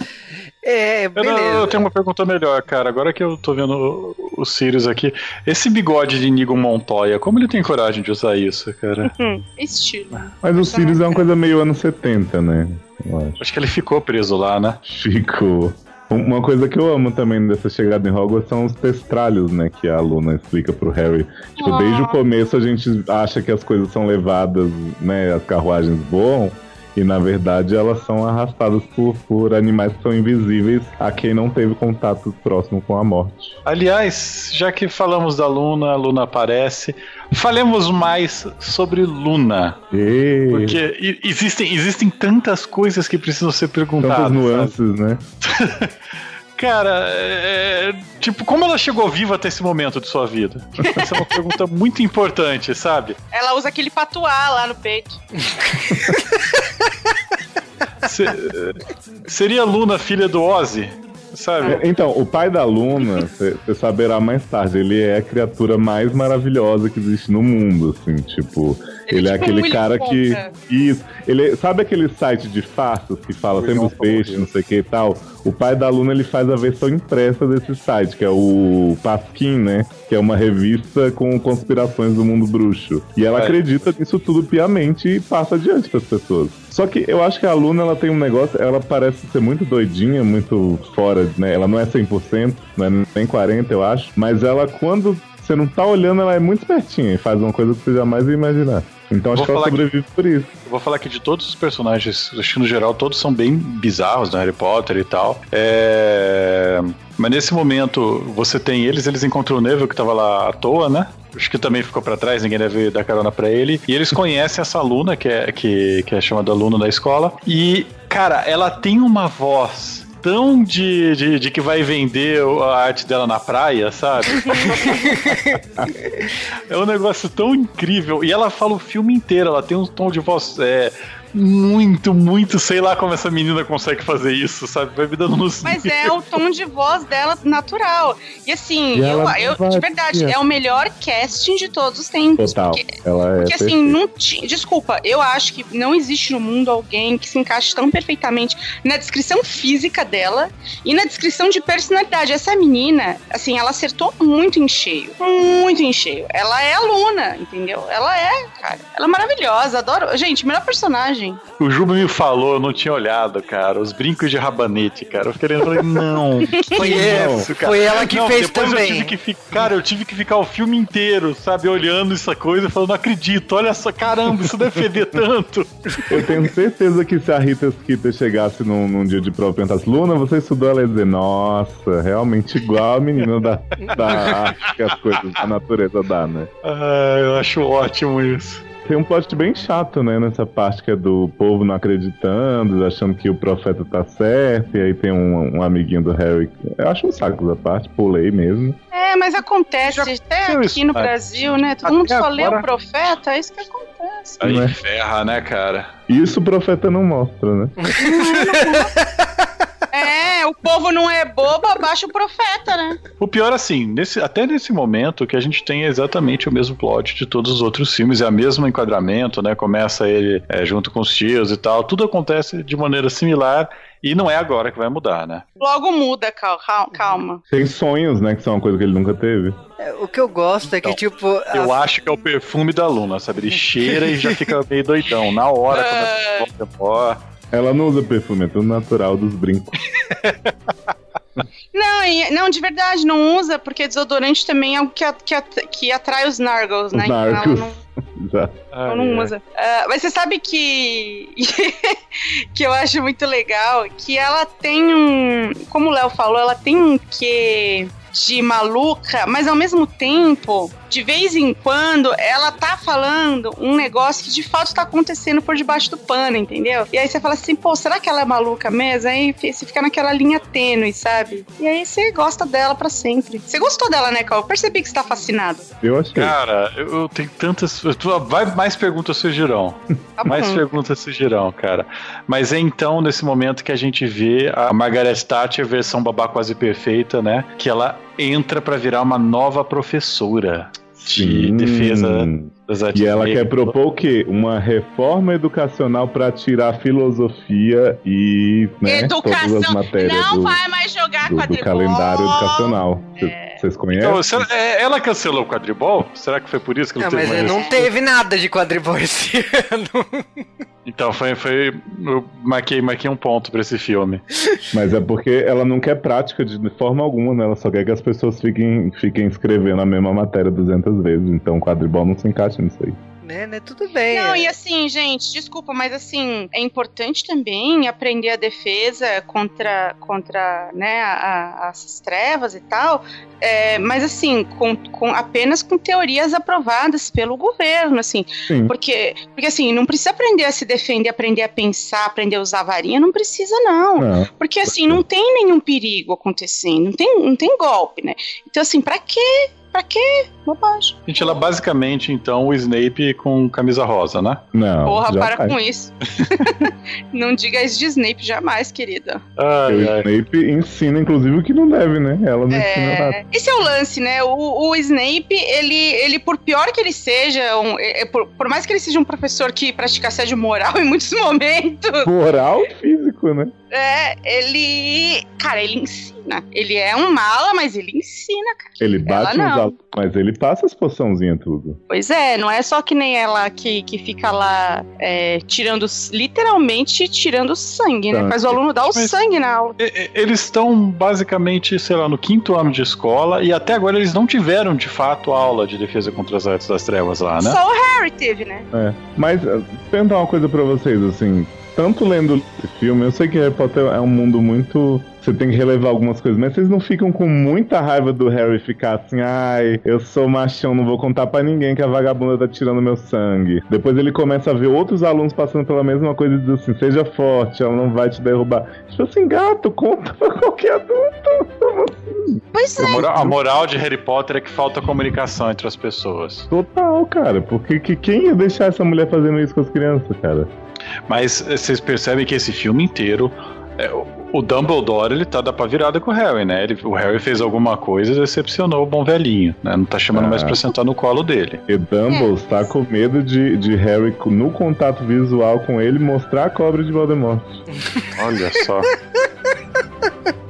é, Eu, não- beleza. eu tenho uma pergunta melhor, cara. Agora que eu tô vendo o, o Sirius aqui, esse bigode de Nigo Montoya, como ele tem coragem de usar isso, cara? *laughs* Hum, estilo. Mas o Sirius é uma coisa meio anos 70, né? Eu acho. Acho que ele ficou preso lá, né? Chico. Uma coisa que eu amo também dessa chegada em Hogwarts são os testralhos, né? Que a Luna explica pro Harry. Tipo, Ah. desde o começo a gente acha que as coisas são levadas, né? As carruagens voam. E na verdade elas são arrastadas por, por animais que são invisíveis a quem não teve contato próximo com a morte. Aliás, já que falamos da Luna, a Luna aparece, falemos mais sobre Luna. E Porque existem, existem tantas coisas que precisam ser perguntadas. tantas sabe? nuances, né? *laughs* Cara, é, tipo, como ela chegou viva até esse momento de sua vida? *laughs* Essa é uma pergunta muito importante, sabe? Ela usa aquele patuá lá no peito. Se- seria Luna filha do Ozzy? Sabe? É, Então, o pai da Luna, você saberá mais tarde, ele é a criatura mais maravilhosa que existe no mundo, assim, tipo, Ele ele, é é tipo aquele um cara que. Isso. Ele, sabe aquele site de farsas que fala sempre os peixes, não sei o que e tal? O pai da Luna ele faz a versão impressa desse site, que é o Pasquim, né? Que é uma revista com conspirações do mundo bruxo. E ela É. acredita nisso tudo piamente e passa adiante para as pessoas. Só que eu acho que a Luna ela tem um negócio, ela parece ser muito doidinha, muito fora, né? Ela não é 100%, não é nem 40, eu acho, mas ela quando você não tá olhando, ela é muito espertinha e faz uma coisa que você jamais ia imaginar. Então acho Vou que ela falar que- sobrevive por isso. Eu vou falar que de todos os personagens, acho que no geral todos são bem bizarros no Harry Potter e tal. É... Mas nesse momento você tem eles, eles encontram o Neville que tava lá à toa, né? Acho que também ficou pra trás, ninguém deve dar carona pra ele. E eles conhecem essa aluna, que é, que, que é chamada aluna da escola. E, cara, ela tem uma voz tão de, de, de que vai vender a arte dela na praia, sabe? *laughs* É um negócio tão incrível. E ela fala o filme inteiro, ela tem um tom de voz é, muito, muito, sei lá como essa menina consegue fazer isso, sabe? Vai me dando nos Mas é o tom de voz dela natural. E assim, E eu, ela eu- de verdade, é o melhor casting de todos os tempos. Total. Porque, Ela é porque assim, não ti- desculpa, eu acho que não existe no mundo alguém que se encaixe tão perfeitamente na descrição física dela e na descrição de personalidade. Essa menina, assim, ela acertou muito em cheio. Muito em cheio. Ela é aluna, entendeu? Ela é, cara. Ela é maravilhosa, adoro. Gente, melhor personagem. O Juba me falou, eu não tinha olhado, cara. Os brincos de rabanete, cara. Eu fiquei olhando e falei, não. *laughs* Foi, é isso, cara? foi ela que Não, fez depois também. Eu tive que ficar, cara, eu tive que ficar o filme inteiro, sabe, olhando essa coisa e falando, não acredito, olha só, caramba, isso deve feder *laughs* tanto. Eu tenho certeza que se a Rita Skeeter chegasse num, num dia de prova e perguntasse, Luna, você estudou? Ela ia dizer, nossa, realmente igual a menina da, da *laughs* arte que as coisas da natureza dá, né? Ah, eu acho ótimo isso. Tem um plot bem chato, né, nessa parte que é do povo não acreditando, achando que o profeta tá certo, e aí tem um, um amiguinho do Harry. Eu acho um saco essa parte, pulei mesmo. É, mas acontece Já até aqui isso, no cara. Brasil, né? Todo Até mundo só lê agora- o profeta, é isso que acontece. Aí Não é? ferra, né, cara? Isso o profeta não mostra, né? *laughs* É, o povo não é bobo, abaixa o profeta, né? O pior, assim, nesse, até nesse momento que a gente tem exatamente o mesmo plot de todos os outros filmes, é o mesmo enquadramento, né? Começa ele é, junto com os tios e tal, tudo acontece de maneira similar e não é agora que vai mudar, né? Logo muda, cal- cal- calma. Tem sonhos, né, que são uma coisa que ele nunca teve. É, O que eu gosto é que, Então, tipo. Eu a- acho que é o perfume da Luna, sabe? Ele cheira e já fica meio doidão. Na hora, começa a *laughs* ó, Ela não usa perfume, é tudo natural dos brincos. *laughs* Não, e- não, de verdade, não usa, porque desodorante também é algo que, que, que atrai os nargles, né? Os Então não, *laughs* Já. ela não usa. Ah, mas você sabe que. *laughs* que eu acho muito legal que ela tem um. Como o Léo falou, ela tem um quê de maluca, mas ao mesmo tempo, de vez em quando, ela tá falando um negócio que de fato tá acontecendo por debaixo do pano, entendeu? E aí você fala assim, pô, será que ela é maluca mesmo? Aí você fica naquela linha tênue, sabe? E aí você gosta dela pra sempre. Você gostou dela, né, Cal? Eu percebi que você tá fascinado. Eu achei. Cara, eu, eu tenho tantas. Vai mais perguntas surgirão. *laughs* Tá Mais perguntas surgirão, cara. Mas é então, nesse momento, que a gente vê a Margaret Thatcher, versão babá quase perfeita, né? Que ela entra pra virar uma nova professora. de defesa artes E ela quer propor o quê? Uma reforma educacional para tirar filosofia e né, todas as Educação. matérias Não do, vai mais jogar do- do quadribol. calendário educacional. Vocês conhecem? Então, será- é, ela cancelou o quadribol? Será que foi por isso que não, Não, teve mas mais? não teve nada de quadribol esse *laughs* ano. Então foi, foi. Eu marquei, marquei um ponto pra esse filme. Mas é porque ela não quer prática de forma alguma, né? Ela só quer que as pessoas fiquem, fiquem escrevendo a mesma matéria 200 vezes. Então o quadribol não se encaixa nisso aí. né, né? Tudo bem. Não, é. e assim, gente, desculpa, mas assim, é importante também aprender a defesa contra, contra né, a- a- as trevas e tal, é, mas assim, com, com- apenas com teorias aprovadas pelo governo, assim, Sim. porque, porque assim, não precisa aprender a se defender, aprender a pensar, aprender a usar varinha, não precisa não, Não. porque assim, não tem nenhum perigo acontecendo, não tem, não tem golpe, né, então assim, pra quê? Pra quê? Bobagem. Gente, ela basicamente, então, o Snape com camisa rosa, né? Não. Porra, já para faz. com isso. *laughs* não diga isso de Snape jamais, querida. Ai, O ai. Snape ensina, inclusive, o que não deve, né? Ela não ensina nada. É, esse é o lance, né? O, o Snape, ele, ele, por pior que ele seja, um- é- é por, por mais que ele seja um professor que pratica assédio moral *laughs* em muitos momentos, Moral e físico, né? é, ele. Cara, ele ensina. Ele é um mala, mas ele ensina, cara. Ele bate Ela nos alunos, mas ele passa as poçãozinhas tudo. Pois é, não é só que nem ela que, que fica lá é, tirando, literalmente tirando sangue, né? Sangue. Faz o aluno dar o Mas- sangue na aula. Eles estão basicamente, sei lá, no quinto ano de escola e até agora eles não tiveram de fato aula de defesa contra as artes das trevas lá, né? Só o Harry teve, né? É. Mas, eh, perguntar uma coisa pra vocês, assim. Tanto lendo esse filme, eu sei que Harry Potter é um mundo muito. Você tem que relevar algumas coisas, mas vocês não ficam com muita raiva do Harry ficar assim, ai, eu sou machão, não vou contar pra ninguém que a vagabunda tá tirando meu sangue. Depois ele começa a ver outros alunos passando pela mesma coisa e diz assim, seja forte, ela não vai te derrubar. Tipo assim, gato, conta pra qualquer adulto. Pois é. A moral, a moral de Harry Potter é que falta comunicação entre as pessoas. Total, cara. Porque que, quem ia deixar essa mulher fazendo isso com as crianças, cara? Mas eh, vocês percebem que esse filme inteiro. é, o- Dumbledore, ele tá da pra virada com o Harry, né? Ele- o Harry fez alguma coisa e decepcionou o bom velhinho, né? Não tá chamando mais Ah. pra sentar no colo dele. E Dumbledore tá com medo de, de Harry, no contato visual com ele, mostrar a cobra de Voldemort. Olha só. *laughs*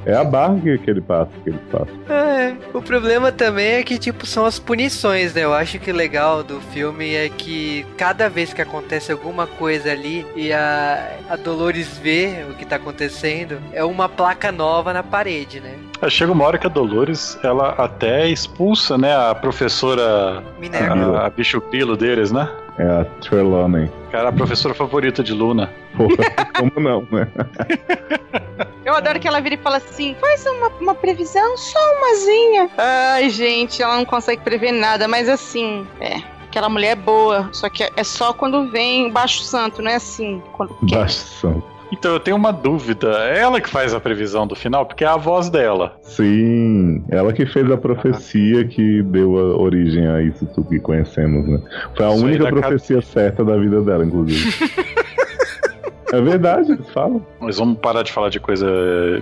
É a barra que, ele passa, que ele passa. É, o problema também é que, tipo, são as punições, né? Eu acho que o legal do filme é que cada vez que acontece alguma coisa ali e a, a Dolores vê o que tá acontecendo, é uma placa nova na parede, né? Aí Chega uma hora que a Dolores, ela até expulsa, né, a professora, Minerva. a, a bicho grilo deles, né? É a Trelawney. Cara, a professora favorita de Luna. Porra, *laughs* como não, né? *laughs* Eu adoro que ela vira e fala assim: faz uma, uma previsão, só umazinha. Ai, gente, ela não consegue prever nada, mas assim, é. Aquela mulher é boa, só que é só quando vem baixo santo, não é assim. Baixo santo. Então eu tenho uma dúvida. É ela que faz a previsão do final, porque é a voz dela. Sim, ela que fez a profecia que deu a origem a isso tudo que conhecemos, né? Foi a Isso única profecia certa da vida dela, inclusive. *laughs* é verdade, eles falam. Mas vamos parar de falar de coisa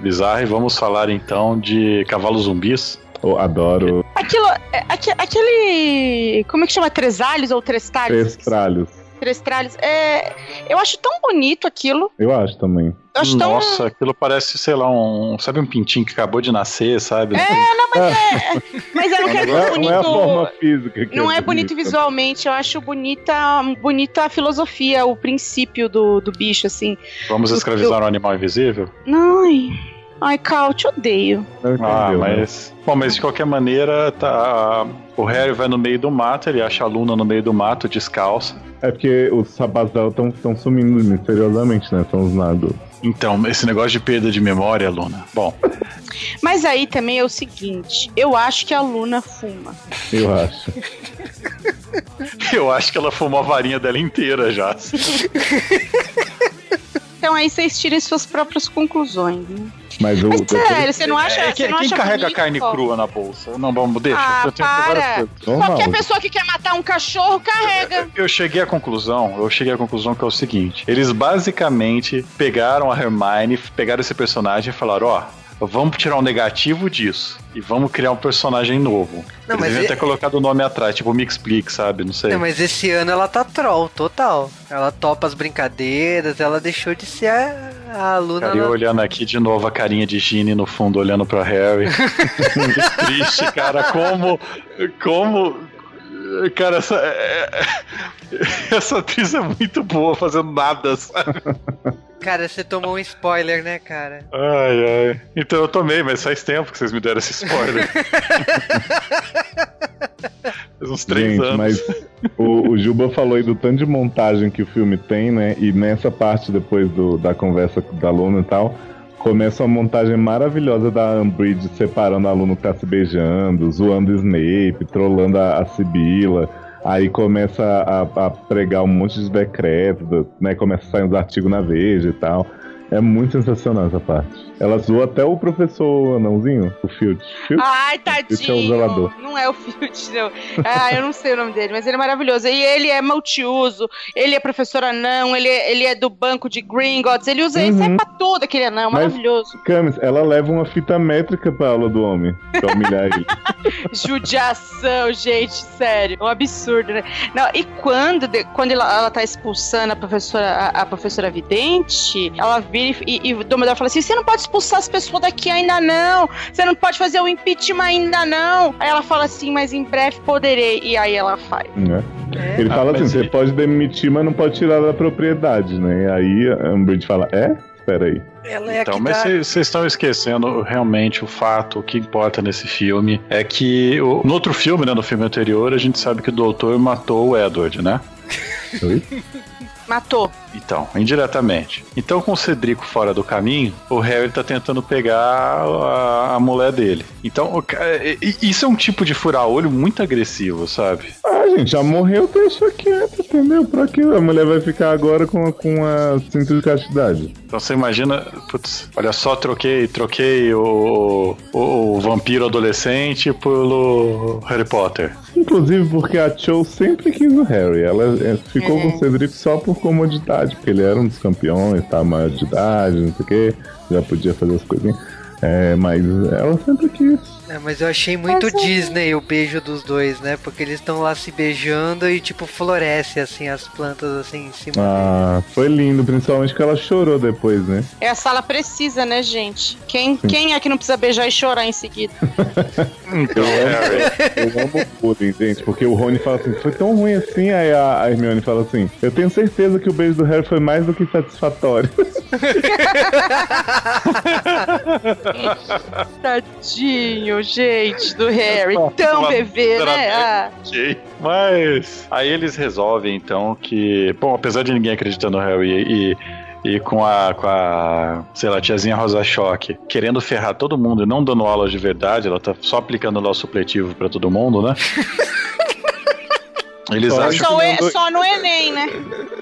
bizarra e vamos falar então de cavalos zumbis. Eu adoro Aquilo, é, aque- aquele. Como é que chama? Tresalhos ou trestalhos? Trestralhos. Trestralhos. É, eu acho tão bonito aquilo. Eu acho também. Eu acho tão. Nossa, aquilo parece, sei lá, um. Sabe um pintinho que acabou de nascer, sabe? *laughs* Mas eu não quero Não dizer é, bonito. não é a forma física que Não é bonito visualmente, eu acho bonita, bonita a filosofia, o princípio do, do bicho, assim. Vamos escravizar um animal invisível? Ai, ai, Cal, te odeio. Ah, né? mas. Bom, mas de qualquer maneira, tá. O Harry vai no meio do mato, ele acha a Luna no meio do mato, descalça. É porque os sapatos dela estão sumindo misteriosamente, né? São os nagos. Então, esse negócio de perda de memória, Luna. Bom, Mas aí também é o seguinte, eu acho que a Luna fuma. Eu acho. *laughs* eu acho que ela fumou a varinha dela inteira já. *laughs* Então aí vocês tirem suas próprias conclusões. Né? Mas depois- sério, você não acha, É, você quem, não quem acha carrega bonito, carne crua na bolsa? Não, vamos, deixa. Ah, eu tenho várias coisas. Normal. Qualquer pessoa que quer matar um cachorro, carrega. Eu cheguei à conclusão, eu cheguei à conclusão que é o seguinte: eles basicamente pegaram a Hermione, pegaram esse personagem e falaram: ó, vamos tirar o negativo disso e vamos criar um personagem novo. Não, Eles mas deviam e- ter colocado o nome atrás, tipo Me Explique, sabe? Não sei. Não, mas esse ano ela tá troll, total. Ela topa as brincadeiras, ela deixou de ser a, a aluna. Cara, eu lá- olhando aqui de novo a carinha de Ginny no fundo, olhando pra Harry. que *laughs* *laughs* triste, cara. Como. Como. Cara, essa. é- *laughs* Essa atriz é muito boa fazendo nada, sabe? Cara, você tomou um spoiler, né, cara? Ai, ai. Então eu tomei, mas faz tempo que vocês me deram esse spoiler. *laughs* faz uns três Gente, anos. mas o, o Juba falou aí do tanto de montagem que o filme tem, né? E nessa parte, depois do, da conversa da Luna e tal, começa uma montagem maravilhosa da Umbridge separando a Luna que tá se beijando, zoando o Snape, trollando a, a Sibila. Aí começa a, a pregar um monte de decretos, né? Começa a sair uns artigos na Veja e tal. É muito sensacional essa parte. Ela zoou até o professor anãozinho, o Field. Field? Ai, Esse é o tadinho. não é o Field, não. Ah, eu não sei o nome dele, mas ele é maravilhoso. E ele é multiuso, ele é professor anão, ele é, ele é do banco de Gringotts, ele usa ele Uhum. sai pra tudo aquele anão, Mas- maravilhoso. Camis, ela leva uma fita métrica pra aula do homem, pra humilhar ele. *laughs* Judiação, gente, sério. É um absurdo, né? Não, e quando, quando ela, ela tá expulsando a professora, a, a professora vidente, ela vira e, e o Dumbledore fala assim: você não pode expulsar as pessoas daqui ainda não. Você não pode fazer o impeachment ainda não. Aí ela fala assim, mas em breve poderei. E aí ela faz. né? É. Ele Ah, fala assim: mas você pode demitir, mas não pode tirar da propriedade, né? E aí a Umbridge fala: é? Espera aí. Ela é Então, mas dá... vocês estão esquecendo realmente o fato, o que importa nesse filme é que o- no outro filme, né, no filme anterior, a gente sabe que o doutor matou o Edward, né? Oi? *laughs* Matou. Então, indiretamente. Então, com o Cedrico fora do caminho, o Harry tá tentando pegar a, a mulher dele. Então, e- e- isso é um tipo de furar-olho muito agressivo, sabe? Ah, gente, já morreu, deixa quieto, entendeu? Pra que a mulher vai ficar agora com, com a cinta de castidade? Então você imagina, putz, olha só, troquei, troquei o, o, o vampiro adolescente pelo Harry Potter. Inclusive porque a Cho sempre quis o Harry. Ela é, ficou É. com o Cedric só por comodidade, porque ele era um dos campeões, tá maior de idade, não sei o quê, já podia fazer as coisinhas. É, mas ela sempre quis. É, mas eu achei muito Mas Disney o beijo dos dois, né? Porque eles estão lá se beijando e, tipo, floresce, assim, as plantas, assim, em cima. Ah, foi lindo, principalmente que ela chorou depois, né? É a sala precisa, né, gente? Quem, quem é que não precisa beijar e chorar em seguida? *laughs* Então, Eu amo o bullying, gente, porque o Rony fala assim, foi tão ruim assim, aí a a Hermione fala assim, eu tenho certeza que o beijo do Harry foi mais do que satisfatório. *laughs* Tadinho, gente, do Harry. Tão bebê, né? Ah. Mas aí eles resolvem então que, bom, apesar de ninguém acreditar no Harry e e com a, com a, sei lá, tiazinha Rosa Choque, querendo ferrar todo mundo e não dando aula de verdade, ela tá só aplicando lá o supletivo pra todo mundo, né? *laughs* Eles Só acham Só, que é- mandou- só no Enem, né?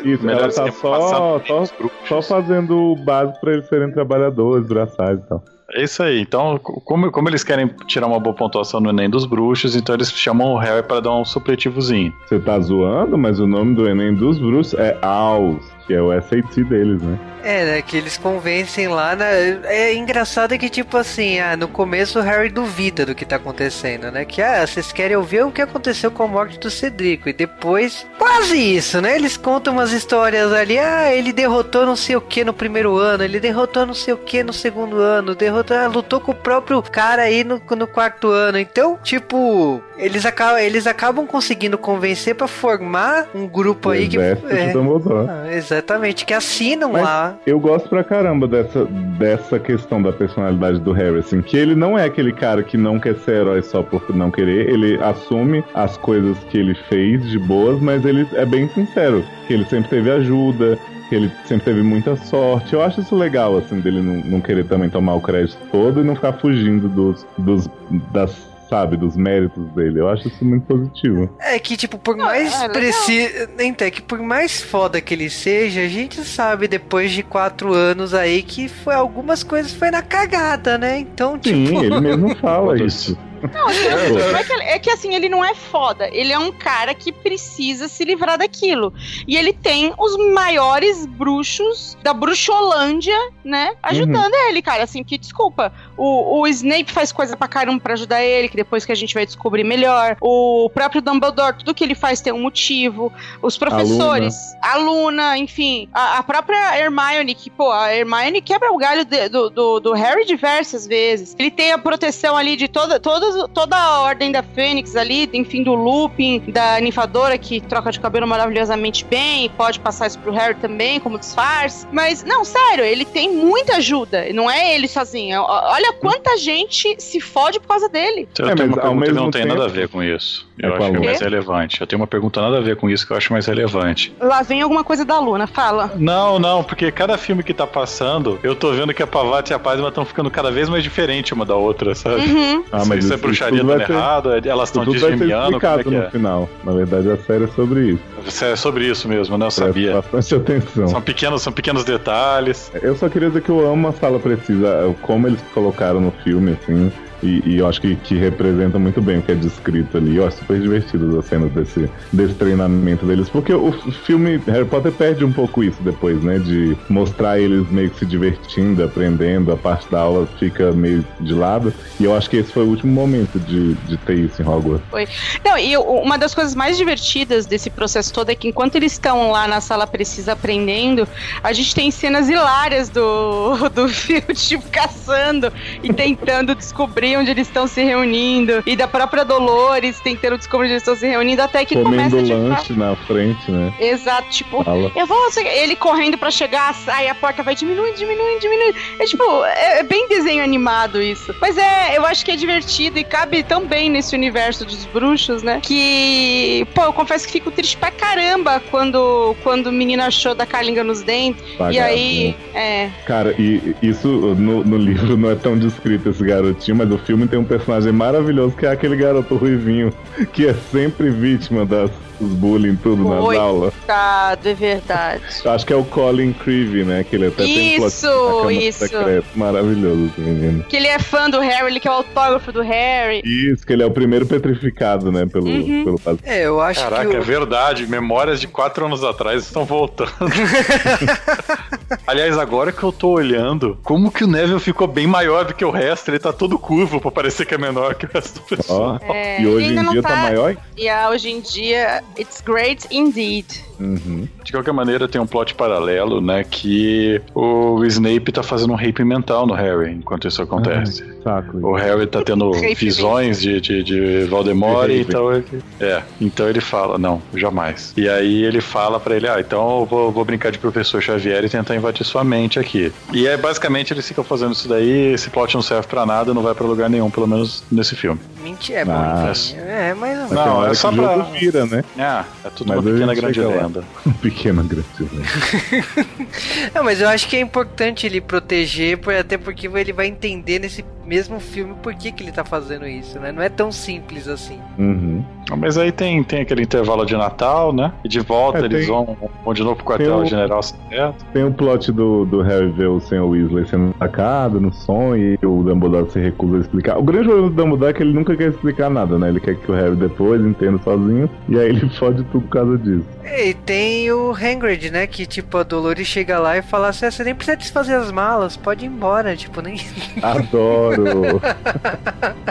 Isso, melhor ela tá só, só, só fazendo o básico pra eles serem trabalhadores, braçais e tal. É isso aí. Então, co- como, como eles querem tirar uma boa pontuação no Enem dos bruxos, então eles chamam o Harry para dar um supletivozinho. Você tá zoando, mas o nome do Enem dos bruxos é AUS, que é o SAT deles, né? É, né? Que eles convencem lá. Na... É engraçado que, tipo assim, ah, no começo o Harry duvida do que tá acontecendo, né? Que, ah, vocês querem ouvir o que aconteceu com a morte do Cedrico. E depois, quase isso, né? Eles contam umas histórias ali. Ah, ele derrotou não sei o que no primeiro ano, ele derrotou não sei o que no segundo ano, derrotou, ah, lutou com o próprio cara aí no, no quarto ano. Então, tipo, eles acabam, eles acabam conseguindo convencer pra formar um grupo O aí que. é, Dumbledore. ah, exatamente, que assinam Mas- lá. Eu gosto pra caramba dessa, dessa questão da personalidade do Harry, assim, que ele não é aquele cara que não quer ser herói só por não querer, ele assume as coisas que ele fez de boas, mas ele é bem sincero, que ele sempre teve ajuda, que ele sempre teve muita sorte. Eu acho isso legal, assim, dele não, não querer também tomar o crédito todo e não ficar fugindo dos, dos das sabe, dos méritos dele. Eu acho isso muito positivo. É que, tipo, por mais é preciso. Então, é que por mais foda que ele seja, a gente sabe depois de quatro anos aí que foi algumas coisas foi na cagada, né? Então, Sim, tipo. ele mesmo *laughs* fala isso. Não, assim, não é, que, é que assim, ele não é foda. Ele é um cara que precisa se livrar daquilo. E ele tem os maiores bruxos da bruxolândia, né? Ajudando ele, cara. Assim, que desculpa. O, o Snape faz coisa pra caramba pra ajudar ele, que depois que a gente vai descobrir melhor. O próprio Dumbledore, tudo que ele faz tem um motivo. Os professores, a Luna, enfim. A, a própria Hermione, que, pô, a Hermione quebra o galho de- do, do, do Harry diversas vezes. Ele tem a proteção ali de toda, toda, toda a ordem da Fênix ali, enfim, do Lupin, da Ninfadora, que troca de cabelo maravilhosamente bem, e pode passar isso pro Harry também, como disfarce. Mas, não, sério, ele tem muita ajuda. Não é ele sozinho. Olha quanta gente se fode por causa dele. Eu É, tenho mas uma ao pergunta que não tem tempo- nada a ver com isso. É Eu qual acho que é é? mais relevante. Eu tenho uma pergunta nada a ver com isso que eu acho mais relevante. Lá vem alguma coisa da Luna, fala. Não, não, porque cada filme que tá passando, eu tô vendo que a Pavati e a Padma estão ficando cada vez mais diferentes uma da outra, sabe? Uhum. Ah, isso, isso é bruxaria tudo dando ter- errado, elas estão Tudo vai ser desgemiando, como é que no é? final. Na verdade, a série é sobre isso. Isso É sobre isso mesmo, né? Eu Presta sabia. bastante atenção. São pequenos, são pequenos detalhes. Eu só queria dizer que eu amo a Sala Precisa, como eles colocaram no filme, assim. E, e eu acho que, que representa muito bem o que é descrito ali. Eu acho super divertido as cenas desse, desse treinamento deles. Porque o filme Harry Potter perde um pouco isso depois, né? De mostrar eles meio que se divertindo, aprendendo. A parte da aula fica meio de lado. E eu acho que esse foi o último momento de, de ter isso em Hogwarts. Não, e uma das coisas mais divertidas desse processo todo é que enquanto eles estão lá na sala precisa aprendendo, a gente tem cenas hilárias do, *laughs* do Field, *laughs* tipo, caçando e tentando descobrir onde eles estão se reunindo. E da própria Dolores tentando descobrir onde eles estão se reunindo, até que Comendo começa de lanche na frente, né? Exato, tipo, Fala. eu vou. Ele correndo pra chegar, aí a porta vai diminuindo, diminuindo, diminuindo. É tipo, é, é bem desenho animado isso. Mas é, eu acho que é divertido e cabe tão bem nesse universo dos bruxos, né? Que, pô, eu confesso que fico triste pra caramba quando, quando o menino achou da Carlinga nos dentes. e aí, é. Cara, e isso no, no livro não é tão descrito esse garotinho, mas o filme tem um personagem maravilhoso que é aquele garoto ruivinho que é sempre vítima das, dos bullying tudo nas Oi. aulas. Coitado, é verdade. *laughs* Acho que é o Colin Creevy, né? Que ele até tem um plot Isso, Câmara isso. Secreta. Maravilhoso esse menino. Que ele é fã do Harry, ele quer o autógrafo do Harry. Isso, que ele é o primeiro petrificado, né? Pelo, Uhum. pelo. É, eu acho Caraca, que. é o- verdade. Memórias de quatro anos atrás estão voltando. *laughs* Aliás, agora que eu tô olhando, como que o Neville ficou bem maior do que o resto? Ele tá todo curvo pra parecer que é menor que o resto do pessoal. Ó, É, e hoje em dia tá, tá- maior? E ah, hoje em dia, it's great indeed. Uhum. De qualquer maneira, tem um plot paralelo, né? Que o Snape tá fazendo um rape mental no Harry enquanto isso acontece. Saco. O Harry tá tendo *laughs* visões de, de, de Voldemort, De então ele, é, então ele fala, não, jamais. E aí ele fala pra ele, ah, então eu vou, vou brincar de professor Xavier e tentar invadir sua mente aqui. E aí basicamente eles ficam fazendo isso daí, esse plot não serve pra nada, não vai pra lugar nenhum, pelo menos nesse filme. Mentira, é bom. Ah. enfim. É, mas Mas Não, é só pra- vira, né? Ah, é tudo Mas uma a *laughs* pequena grande lenda. Pequeno *laughs* grande. né? Não, mas eu acho que é importante ele proteger, até porque ele vai entender nesse mesmo filme por que, que ele tá fazendo isso, né? Não é tão simples assim. Uhum. Mas aí tem, tem aquele intervalo de Natal, né? E de volta É, eles tem- vão, vão de novo pro quartel o- general secreto. Tem o plot do, do Harry ver o Sr. Weasley sendo atacado no sonho e o Dumbledore se recusa a explicar. O grande problema do Dumbledore é que ele nunca quer explicar nada, né? Ele quer que o Harry depois entenda sozinho e aí ele *laughs* fode tudo por causa disso. E tem o Hagrid, né? Que tipo, a Dolores chega lá e fala assim: "Ah, você nem precisa desfazer as malas, pode ir embora. Tipo, nem. Adoro! *laughs*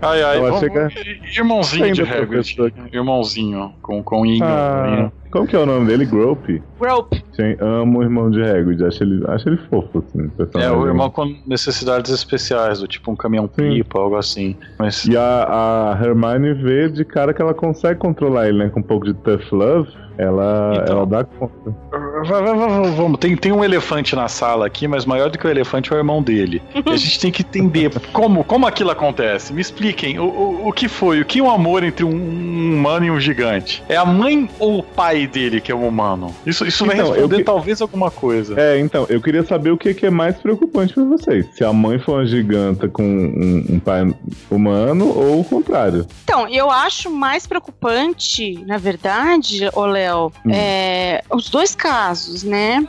Ai, ai, vamos- chega- irmãozinho de Hagrid. Irmãozinho, com, com Inho. Ah, como que é o nome dele? Grope? Grope. Gente, amo o irmão de Hagrid, acho ele, acho ele fofo, assim. É, o irmão com necessidades especiais, do tipo um caminhão-pipa, algo assim. Mas E a, a Hermione vê de cara que ela consegue controlar ele, né? Com um pouco de tough love, ela, Então. ela dá conta. Vamos. Tem, tem um elefante na sala aqui, mas maior do que o elefante é o irmão dele. E a gente tem que entender como, como aquilo acontece. Me expliquem o, o, o que foi, o que é um amor entre um, um humano e um gigante? É a mãe ou o pai dele que é um humano? Isso, isso vai Então, responder que- talvez alguma coisa. É, então, eu queria saber o que, que é mais preocupante pra vocês. Se a mãe for uma giganta com um, um pai humano ou o contrário. Então, eu acho mais preocupante, na verdade, ô Léo, Hum. é, os dois casos. Casos, né?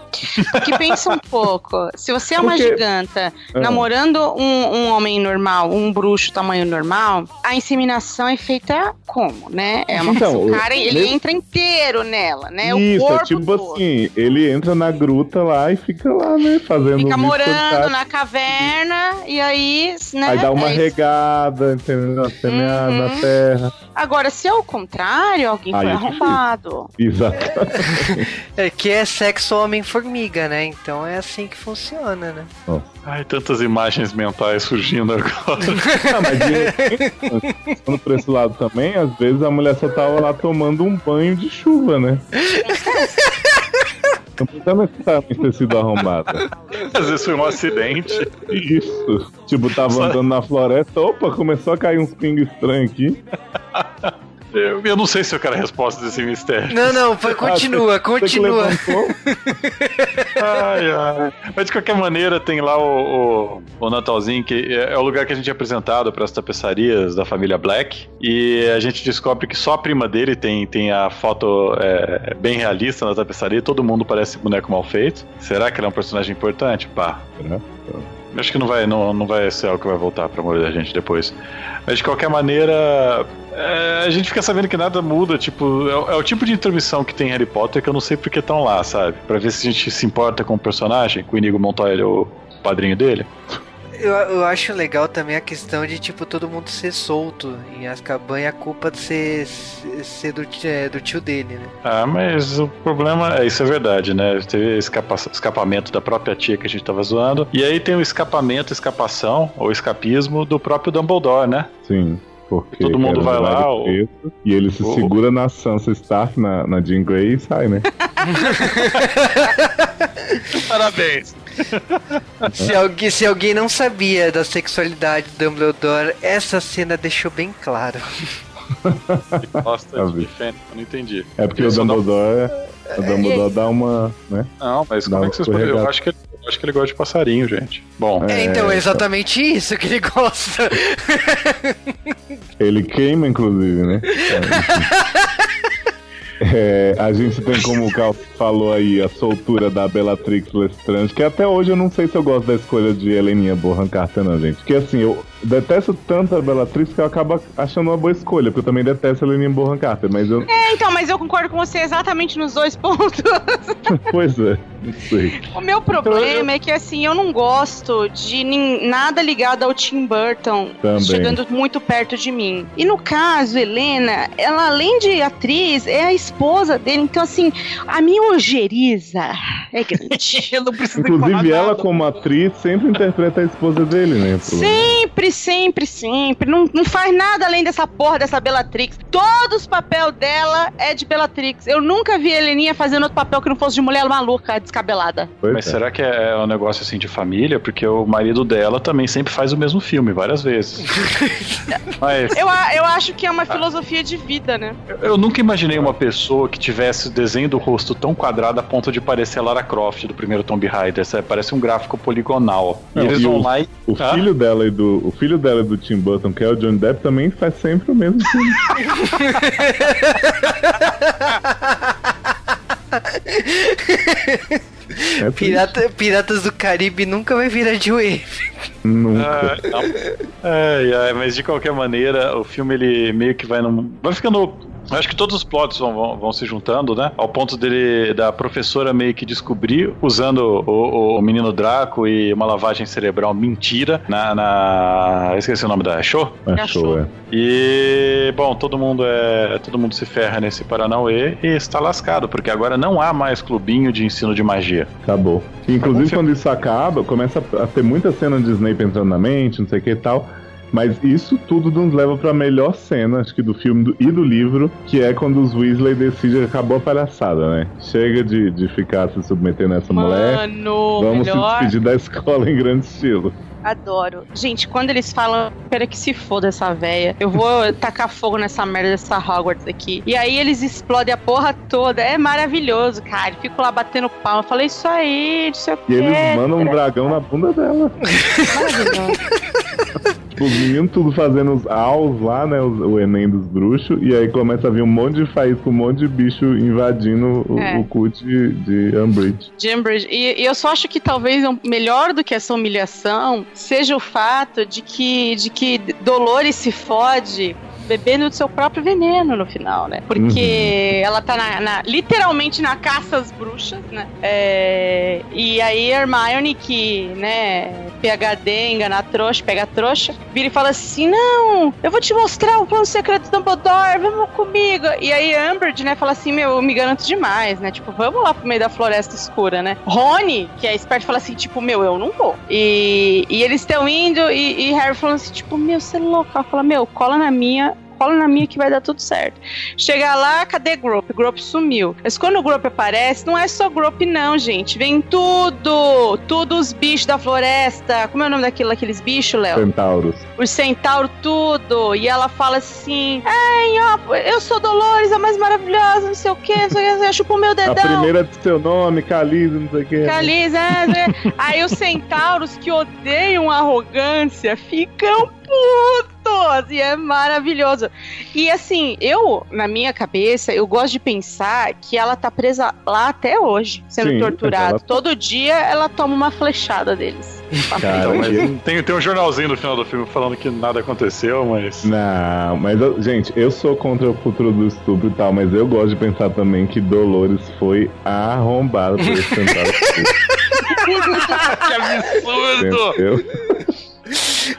Porque pensa um *laughs* pouco. Se você é uma Porque- giganta Ah. namorando um, um homem normal, um bruxo tamanho normal, a inseminação é feita como, né? É uma Então, o cara, ele mesmo- entra inteiro nela, né? Isso, o é corpo tipo todo. assim, ele entra na gruta lá e fica lá, né, fazendo Fica um morando na caverna e aí, né? Aí dá uma é regada, entendeu? Semeada na Uhum. terra. Agora, se é o contrário, alguém Aí foi é arrombado. Exato. *laughs* É que é sexo homem-formiga, né? Então é assim que funciona, né? Ai, tantas imagens mentais surgindo agora. *laughs* Ah, mas e- pensando por esse lado também, às vezes a mulher só tava lá tomando um banho de chuva, né? Não precisa necessariamente ter sido arrombada. Às vezes foi um acidente. Isso. Tipo, tava Só- andando na floresta, opa, começou a cair uns pingos estranhos aqui. Eu, eu não sei se eu quero a resposta desse mistério. Não, não, foi- continua, Você que continua. Ai, ai. Mas de qualquer maneira, tem lá o, o, o Natalzinho, que é é o lugar que a gente é apresentado para as tapeçarias da família Black. E a gente descobre que só a prima dele tem, tem a foto é, bem realista na tapeçaria. Todo mundo parece boneco mal feito. Será que ele é um personagem importante? Pá. Será? Acho que não vai, não, não vai ser algo que vai voltar pra morrer da gente depois. Mas de qualquer maneira, é, a gente fica sabendo que nada muda. Tipo, é, o- é o tipo de intermissão que tem em Harry Potter que eu não sei porque estão lá, sabe? Pra ver se a gente se importa com o personagem, com o Inigo Montoya, o padrinho dele. Eu, eu acho legal também a questão de, tipo, todo mundo ser solto em Azkaban e a culpa de ser, ser do, é, do tio dele, né? Ah, mas o problema é isso é verdade, né? Teve escapa- escapamento da própria tia que a gente tava zoando. E aí tem o escapamento, escapação, ou escapismo do próprio Dumbledore, né? Sim. Porque Todo mundo vai lá, ele o- preso, E ele se o- segura na Sansa Stark, na, na Jean Grey e sai, né? *laughs* Parabéns! *laughs* Se alguém, se alguém não sabia da sexualidade do Dumbledore, essa cena deixou bem claro. Gosta Tá de? Fênix, eu não entendi. É porque Ele o um- Dumbledore, o Dumbledore dá uma, né? Não, mas Dá como é que vocês podem... Eu acho que, eu acho que ele gosta de passarinho, gente. Bom, É, então, é exatamente isso que ele gosta. Ele queima, inclusive, né? É, *laughs* a gente tem, como o Cal falou aí, a soltura da Bellatrix Lestrange, que até hoje eu não sei se eu gosto da escolha de Heleninha Borran Carter, não, gente. Porque assim, eu detesto tanto a Bellatrix que eu acabo achando uma boa escolha, porque eu também detesto a Heleninha Borran Carter, mas eu. É, então, mas eu concordo com você exatamente nos dois pontos. *laughs* pois é, não sei. O meu problema é que, assim, eu não gosto de nada ligado ao Tim Burton Também. chegando muito perto de mim. E no caso, Helena, ela além de atriz, é a esposa dele. Então, assim, a minha ojeriza é grande. *laughs* eu não preciso Inclusive, ela, como atriz, sempre interpreta a esposa dele, né? Pro- sempre, sempre, sempre. Não, não faz nada além dessa porra dessa Bellatrix. Todos os papel dela é de Bellatrix. Eu nunca vi a Heleninha fazendo outro papel que não fosse de mulher maluca, descabelada. Pois Mas é. será que é um negócio assim de família? Porque o marido dela também sempre faz o mesmo filme, várias vezes. *laughs* Mas Eu, eu acho que é uma filosofia de vida, né? eu nunca imaginei uma pessoa que tivesse o desenho do rosto tão quadrado a ponto de parecer a Lara Croft do primeiro Tomb Raider. Parece um gráfico poligonal. Não, e eles e vão o- lá e. O Ah? filho dela e do o filho dela do Tim Burton, que é o Johnny Depp, também faz sempre o mesmo filme. *laughs* É. Pirata, Piratas do Caribe nunca vai virar de Wave. Nunca. Ah. Ai, ai, mas de qualquer maneira, o filme ele meio que vai num. Vai ficando. Eu Acho que todos os plots vão, vão, vão se juntando, né? Ao ponto dele da professora meio que descobrir, usando o, o, o menino Draco e uma lavagem cerebral mentira na. na... Esqueci o nome da show. Achou, é. E bom, todo mundo é. Todo mundo se ferra nesse Paranauê e está lascado, porque agora não há mais clubinho de ensino de magia. Acabou. Inclusive, quando isso acaba, começa a ter muita cena de Snape entrando na mente, não sei o que e tal. Mas isso tudo nos leva pra melhor cena, acho que do filme do- e do livro, que é quando os Weasley decidem acabou a palhaçada, né? Chega de, de ficar se submetendo a essa mulher. Mano, Vamos se melhor. despedir da escola em grande estilo. Adoro. Gente, quando eles falam, espera que se foda essa véia. Eu vou *laughs* tacar fogo nessa merda dessa Hogwarts aqui. E aí eles explodem a porra toda. É maravilhoso, cara. Fico lá batendo palma. Falei isso aí, não sei o E eles mandam um dragão na bunda dela. Maravilhoso. *laughs* os meninos tudo fazendo os aos lá, né? os- O, Enem dos bruxos. E aí começa a vir um monte de faísca, um monte de bicho invadindo o, É. o cu de, de Umbridge. Jambridge. E, e eu só acho que talvez melhor do que essa humilhação seja o fato de que, de que Dolores se fode bebendo do seu próprio veneno no final, né? Porque ela tá na, na- literalmente na caça às bruxas, né? É, e aí a Hermione, que, né, PHD, engana a trouxa, pega a trouxa, vira e fala assim: Não, eu vou te mostrar o plano secreto do Dumbledore, vamos comigo. E aí Umbridge, né, fala assim: Meu, eu me garanto demais, né? Tipo, vamos lá pro meio da floresta escura, né? Rony, que é esperto, fala assim: Tipo, meu, eu não vou. E, e eles estão indo e, e Harry falando assim: Tipo, meu, você é louco. Ela fala: Meu, cola na minha. Cola na minha que vai dar tudo certo. Chega lá, cadê Grop? Grop sumiu. Mas quando o Grop aparece, não é só Grop, não, gente. Vem tudo! Tudo os bichos da floresta. Como é o nome daquilo, daqueles bichos, Léo? Centauros. os centauros, tudo. E ela fala assim: Ai, ó, eu sou Dolores, a mais maravilhosa, não sei o quê, não sei o quê, chupa o meu A dedão. primeira de seu nome, Calize, não sei o que. Caliza, é, é. Aí os centauros que odeiam a arrogância ficam putos e é maravilhoso. E assim, eu, na minha cabeça, eu gosto de pensar que ela tá presa lá até hoje, sendo Sim, torturada. ela- Todo dia ela toma uma flechada deles. Cara, Então, mas tem, tem um jornalzinho no final do filme falando que nada aconteceu, mas. Não, mas, eu- gente, eu sou contra a cultura do estupro e tal, mas eu gosto de pensar também que Dolores foi arrombada por esse *laughs* que absurdo! entendeu?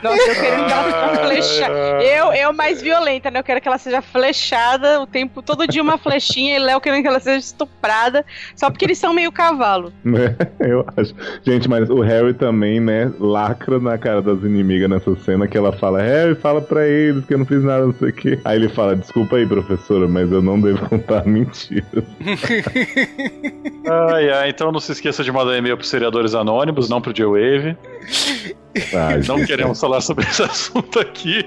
Nossa, eu quero que ela seja flechada. Eu, eu mais violenta, né? Eu quero que ela seja flechada o tempo, todo dia uma flechinha, e Léo querendo que ela seja estuprada, só porque eles são meio cavalo. Né? Eu acho. Gente, mas o Harry também, né, lacra na cara das inimigas nessa cena que ela fala: Harry, fala pra eles que eu não fiz nada, não sei o quê. Aí ele fala: Desculpa aí, professora, mas eu não devo *laughs* contar mentiras. *laughs* Ai, ai, então não se esqueça de mandar e-mail pros seriadores anônimos, não pro J-Wave. Não queremos falar sobre esse assunto aqui.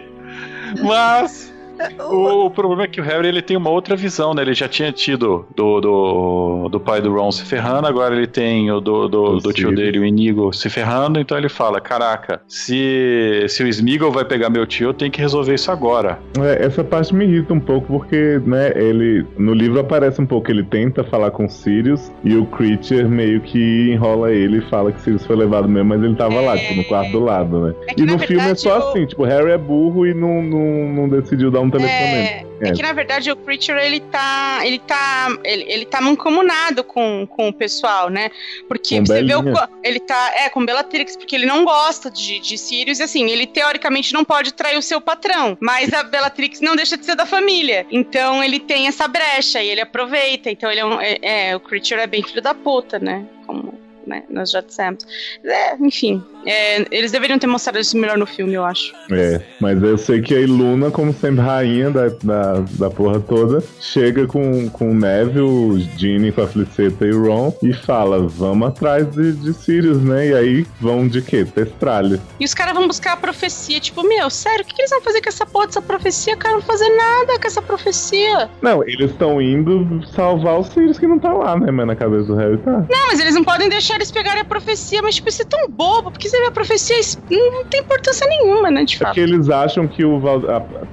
Mas o, o problema é que o Harry ele tem uma outra visão, né? Ele já tinha tido do, do, do pai do Ron se ferrando, agora ele tem o do, do, O do tio dele, o Inigo, se ferrando, então ele fala: Caraca, se, se o Smeagol vai pegar meu tio, eu tenho que resolver isso agora. É, essa parte me irrita um pouco porque, né, ele no livro aparece um pouco, ele tenta falar com Sirius e o Creature meio que enrola ele e fala que Sirius foi levado mesmo, mas ele tava lá, tipo, no quarto do lado, né? É que, e no filme é verdade, só o- assim, tipo, Harry é burro e não, não, não decidiu dar um É, é É. que na verdade o Creature ele tá. ele tá. ele, ele tá mancomunado com, com o pessoal, né? Porque Com você vê o. Belinha. Ele tá. É, com Bellatrix, porque ele não gosta de, de Sirius, e assim, ele teoricamente não pode trair o seu patrão. Mas a Bellatrix não deixa de ser da família. Então ele tem essa brecha e ele aproveita. Então ele é, um, é, é, o Creature é bem filho da puta, né? Como né, nós já dissemos. É, enfim. É, eles deveriam ter mostrado isso melhor no filme, eu acho. É, mas eu sei que a Iluna, como sempre rainha da, da, da porra toda, chega com, com o Neville, o Ginny com a Feliceta e o Ron e fala, vamos atrás de, de Sirius, né? E aí vão de quê? Testralha. E os caras vão buscar a profecia. Tipo, meu, sério, o que, que eles vão fazer com essa porra dessa profecia? Cara, não fazer nada com essa profecia. Não, eles estão indo salvar o Sirius que não tá lá, né? Mas na cabeça do Harry tá. Não, mas eles não podem deixar eles pegarem a profecia. Mas, tipo, isso é tão bobo. Porque vê a profecia, não tem importância nenhuma, né, de É fato. porque eles acham que o Val...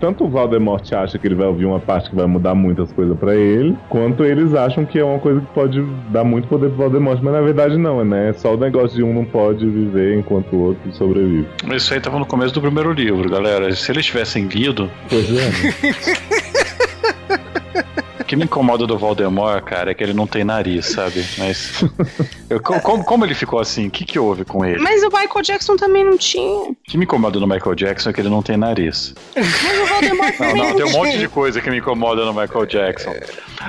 tanto o Valdemort acha que ele vai ouvir uma parte que vai mudar muitas coisas pra ele, quanto eles acham que é uma coisa que pode dar muito poder pro Valdemort, mas na verdade não, né? É só o negócio de um não pode viver enquanto o outro sobrevive. Isso aí tava no começo do primeiro livro, galera. Se eles tivessem lido, Pois é. né? *laughs* o que me incomoda do Voldemort, cara, é que ele não tem nariz, sabe? Mas. eu- co- como, como ele ficou assim? O que, que houve com ele? Mas o Michael Jackson também não tinha. O que me incomoda no Michael Jackson é que ele não tem nariz. Mas o Voldemort Não, também não, não, tem um monte de coisa que me incomoda no Michael Jackson.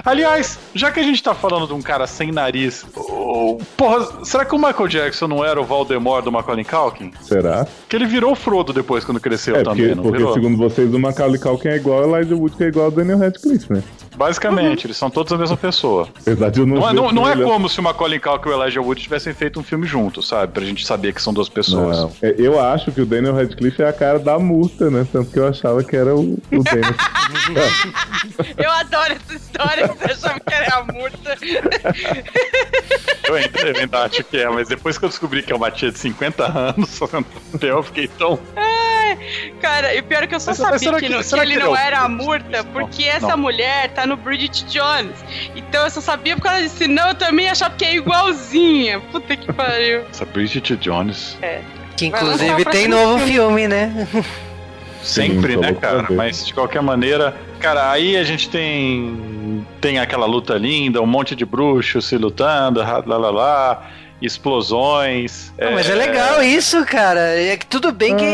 Aliás, já que a gente tá falando de um cara sem nariz, oh, porra, será que o Michael Jackson não era o Voldemort do Macaulay Culkin? Será? Que ele virou o Frodo depois quando cresceu É, também, porque, não porque virou? segundo vocês, o Macaulay Culkin é igual ao Elijah Wood, que é igual ao Daniel Radcliffe, né? Basicamente, eles são todos a mesma pessoa. Apesar de eu não Não, é- não, não é como se o Macaulay Culkin e o Elijah Wood tivessem feito um filme juntos, sabe? Pra gente saber que são duas pessoas. Não. É, Eu acho que o Daniel Radcliffe é a cara da murta, né? Tanto que eu achava que era o, o Daniel. *laughs* Eu adoro essa história. Você achava que era a murta. Eu ainda, eu ainda acho que é, mas depois que eu descobri que é uma tia de 50 anos fazendo papel, eu fiquei tão. *laughs* Cara, e pior é que eu só Mas- sabia que, que- não- que ele que não é era a Murta, porque Não, essa não. mulher tá no Bridget Jones. Então eu só sabia por causa disso. Senão eu também achava que é igualzinha. Puta que pariu. *laughs* Essa Bridget Jones. Que Vai lançar inclusive tem novo filme. filme, né? *laughs* Sempre, Sim, né, cara? Mas de qualquer maneira, cara, aí a gente tem tem aquela luta linda, um monte de bruxos se lutando, lá lá lá, lá explosões. Não, mas é legal isso, cara. É que tudo bem que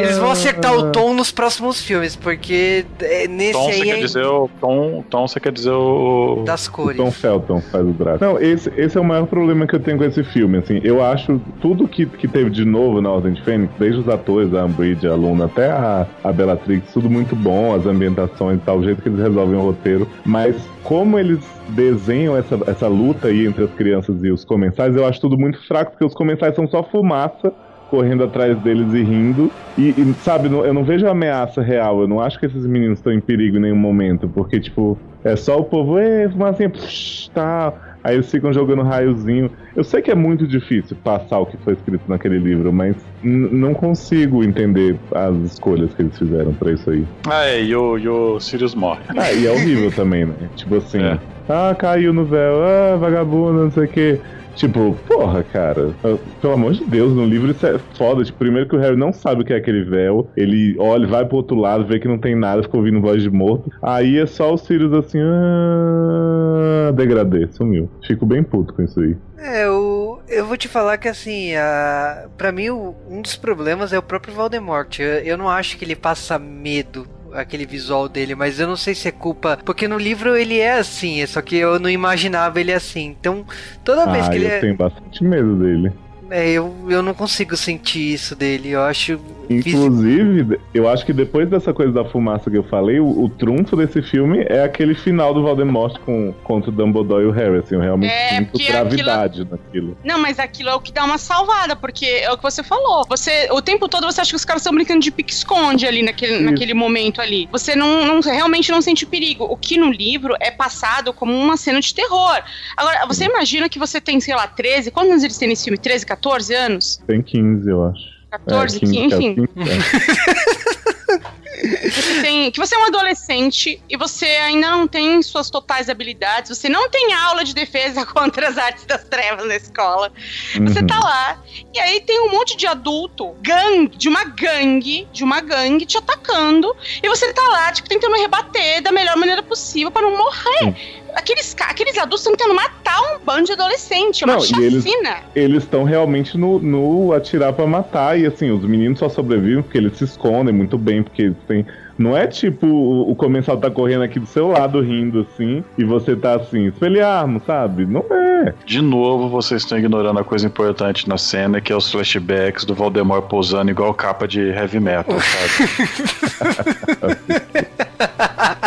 eles vão acertar o tom nos próximos filmes, porque é, nesse Tom, você aí quer é dizer o Tom, Tom, você quer dizer o das O cores. Tom Felton faz o Drácula. Não, esse, esse é o maior problema que eu tenho com esse filme, assim. Eu acho tudo que, que teve de novo na Ordem de Fênix, desde os atores, a Umbridge, a Luna, até a, a Bellatrix, tudo muito bom, as ambientações e tal, o jeito que eles resolvem o roteiro. Mas como eles desenham essa, essa luta aí entre as crianças e os comensais, eu acho tudo muito fraco, porque os comensais são só fumaça correndo atrás deles e rindo. E, e, sabe, eu não vejo ameaça real. Eu não acho que esses meninos estão em perigo em nenhum momento. Porque, tipo, é só o povo, ê, fumacinha, psh, tal. Aí eles ficam jogando raiozinho. Eu sei que é muito difícil passar o que foi escrito naquele livro, mas não consigo entender as escolhas que eles fizeram pra isso aí. Ah, é, e o, e o Sirius morre. Ah, e é horrível também, né? Tipo assim, É. ah, caiu no véu, ah, vagabundo, não sei o quê. Tipo, porra, cara, pelo amor de Deus, no livro isso é foda. Tipo, primeiro que o Harry não sabe o que é aquele véu, ele olha, vai pro outro lado, vê que não tem nada, fica ouvindo voz de morto. Aí é só o Sirius assim, ah, degradê, sumiu. Fico bem puto com isso aí. É, eu, eu vou te falar que assim, a, pra mim o- um dos problemas é o próprio Voldemort. Eu, eu não acho que ele passa medo. Aquele visual dele, mas eu não sei se é culpa. Porque no livro ele é assim, só que eu não imaginava ele assim. Então, toda vez Ah, que ele eu é. tenho bastante medo dele. É, eu, eu não consigo sentir isso dele. Eu acho. Inclusive, eu acho que depois dessa coisa da fumaça que eu falei, o, o trunfo desse filme é aquele final do Voldemort com, contra o Dumbledore e o Harry, assim, eu realmente É, sinto gravidade naquilo. Não, mas aquilo é o que dá uma salvada, porque é o que você falou. Você, o tempo todo você acha que os caras estão brincando de pique-esconde ali naquele, Isso. naquele momento ali. Você não, não- realmente não sente perigo. O que no livro é passado como uma cena de terror. Agora, você imagina que você tem, sei lá, 13, quantos anos eles têm nesse filme? 13, 14 anos? Tem 15, eu acho. 14, é, 15, 15, enfim. 15, é. Você tem, que você é um adolescente e você ainda não tem suas totais habilidades, você não tem aula de defesa *laughs* contra as artes das trevas na escola. Você Uhum. tá lá, e aí tem um monte de adulto, gangue, de uma gangue, de uma gangue te atacando, e você tá lá, tipo, tentando rebater da melhor maneira possível pra não morrer. Aqueles, ca- aqueles adultos estão tentando matar um bando de adolescente, é uma Não, eles- chacina. Eles estão realmente no, no atirar pra matar, e assim, os meninos só sobrevivem porque eles se escondem muito bem, porque eles têm. Não é tipo o, o comensal tá correndo aqui do seu lado rindo assim, e você tá assim, espelharmo, sabe? Não é. De novo, vocês estão ignorando a coisa importante na cena, que é os flashbacks do Voldemort posando igual capa de heavy metal, sabe?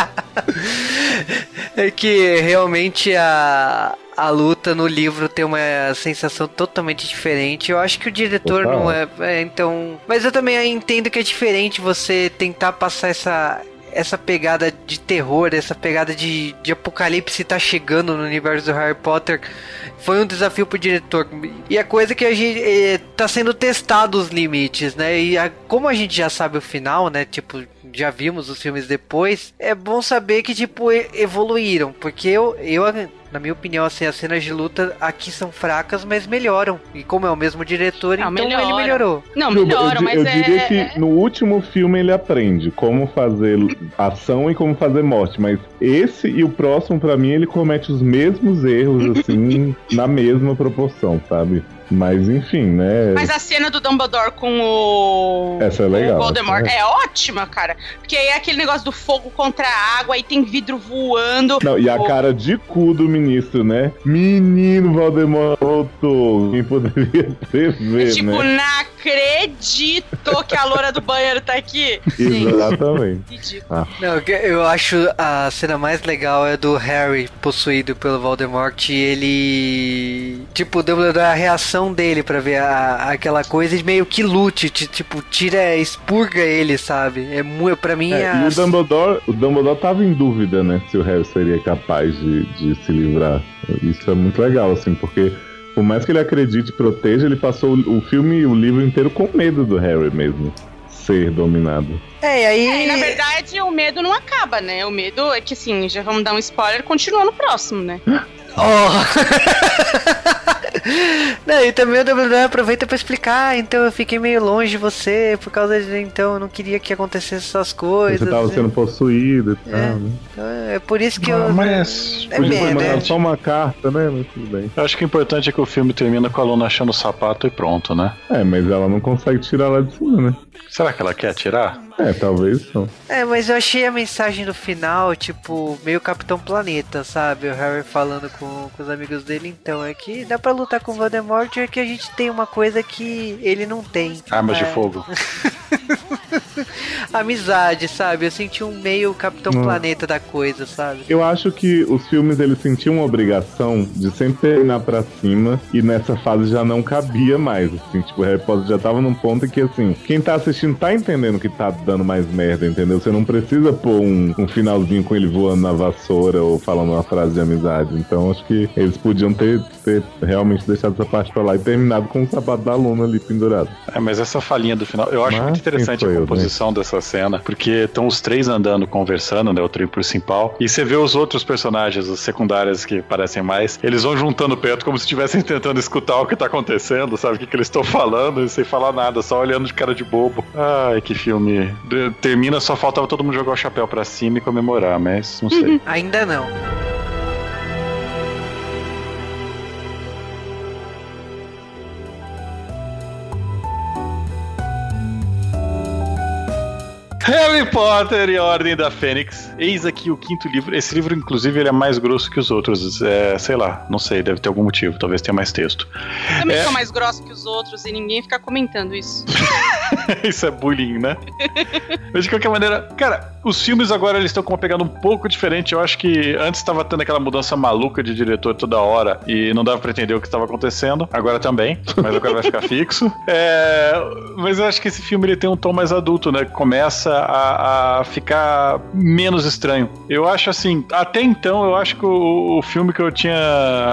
*laughs* *laughs* *laughs* É que realmente a, a luta no livro tem uma sensação totalmente diferente. Eu acho que o diretor Total. não é, é, Então. Mas eu também entendo que é diferente você tentar passar essa. Essa pegada de terror, essa pegada de, de apocalipse tá chegando no universo do Harry Potter foi um desafio pro diretor. E a coisa que a gente eh, tá sendo testado os limites, né? E a- como a gente já sabe o final, né? Tipo, já vimos os filmes depois, é bom saber que, tipo, evoluíram. Porque eu, eu, na minha opinião, assim, as cenas de luta aqui são fracas, mas melhoram. E como é o mesmo diretor, Não, então ele melhoram. melhorou. Não, melhora, di- mas eu é. diria é- que no último filme ele aprende como fazer ação e como fazer morte, mas esse e o próximo, pra mim, ele comete os mesmos erros, assim, *laughs* na mesma proporção, sabe? Mas enfim, né? Mas a cena do Dumbledore com o. Essa é legal, O Voldemort é- é ótima, cara. Porque aí é aquele negócio do fogo contra a água, aí tem vidro voando. Não, e a O- cara de cu do ministro, né? Menino Valdemar voltou. Quem poderia prever, tipo, né? não acredito que a loura do banheiro tá aqui. *laughs* Exatamente. ridículo. Não, eu acho a cena mais legal é do Harry possuído pelo Voldemort e ele. Tipo, o Dumbledore, a reação dele pra ver a, aquela coisa e meio que lute, ti- tipo, tira, expurga ele, sabe? É muito, pra mim, É, a- e o Dumbledore, o Dumbledore tava em dúvida, né? Se o Harry seria capaz de, de se livrar. Isso é muito legal, assim, porque por mais que ele acredite e proteja, ele passou o o filme e o livro inteiro com medo do Harry mesmo. ser dominado. É, e aí. É, e na verdade, o medo não acaba, né? O medo é que, assim, já vamos dar um spoiler, continua no próximo, né? *laughs* Oh. *laughs* não, e também o WWE aproveita pra explicar, então eu fiquei meio longe de você, por causa de. Então eu não queria que acontecesse essas coisas. Você tava né? sendo possuído e tal, É. né? Então, é por isso que Ah, eu. mas É Podia né? só uma carta, né? Mas tudo bem. eu acho que o importante é que o filme termina com a Luna achando o sapato e pronto, né? É, mas ela não consegue tirar lá de cima, né? Será que ela quer tirar? É, talvez não. É, mas eu achei a mensagem do final, tipo, meio Capitão Planeta, sabe? O Harry falando com, com os amigos dele, então, é que dá pra lutar com o Voldemort, é que a gente tem uma coisa que ele não tem. Armas É, de fogo. *laughs* *laughs* Amizade, sabe? Eu senti um meio Capitão Hum. Planeta da coisa, sabe? Eu acho que os filmes eles sentiam uma obrigação de sempre terminar pra cima e nessa fase já não cabia mais, assim, tipo, Harry Potter já tava num ponto em que, assim, quem tá assistindo tá entendendo que tá dando mais merda, entendeu? Você não precisa pôr um, um finalzinho com ele voando na vassoura ou falando uma frase de amizade, então acho que eles podiam ter, ter realmente deixado essa parte pra lá e terminado com o sapato da Luna ali pendurado. É, mas essa falinha do final, eu acho Mas muito interessante quem a composição dessa cena, porque estão os três andando, conversando, né? O trio principal, e você vê os outros personagens, os secundários que parecem mais, eles vão juntando perto como se estivessem *laughs* tentando escutar o que tá acontecendo, sabe? O que, que eles estão falando, e sem falar nada, só olhando de cara de bobo. Ai, que filme. Termina, só faltava todo mundo jogar o chapéu pra cima e comemorar, mas não sei. *laughs* Ainda não. Harry Potter e a Ordem da Fênix. Eis aqui o quinto livro. Esse livro, inclusive, ele é mais grosso que os outros. É, sei lá, não sei, deve ter algum motivo. Talvez tenha mais texto. Também É. são mais grossos que os outros e ninguém fica comentando isso. *laughs* *laughs* Isso é bullying, né? Mas de qualquer maneira, cara, os filmes agora eles estão com uma pegada um pouco diferente. Eu acho que antes estava tendo aquela mudança maluca de diretor toda hora e não dava pra entender o que estava acontecendo. Agora também, mas agora vai ficar *laughs* fixo. É, mas eu acho que esse filme ele tem um tom mais adulto, né? Começa a, a ficar menos estranho. Eu acho assim, até então eu acho que o, o filme que eu tinha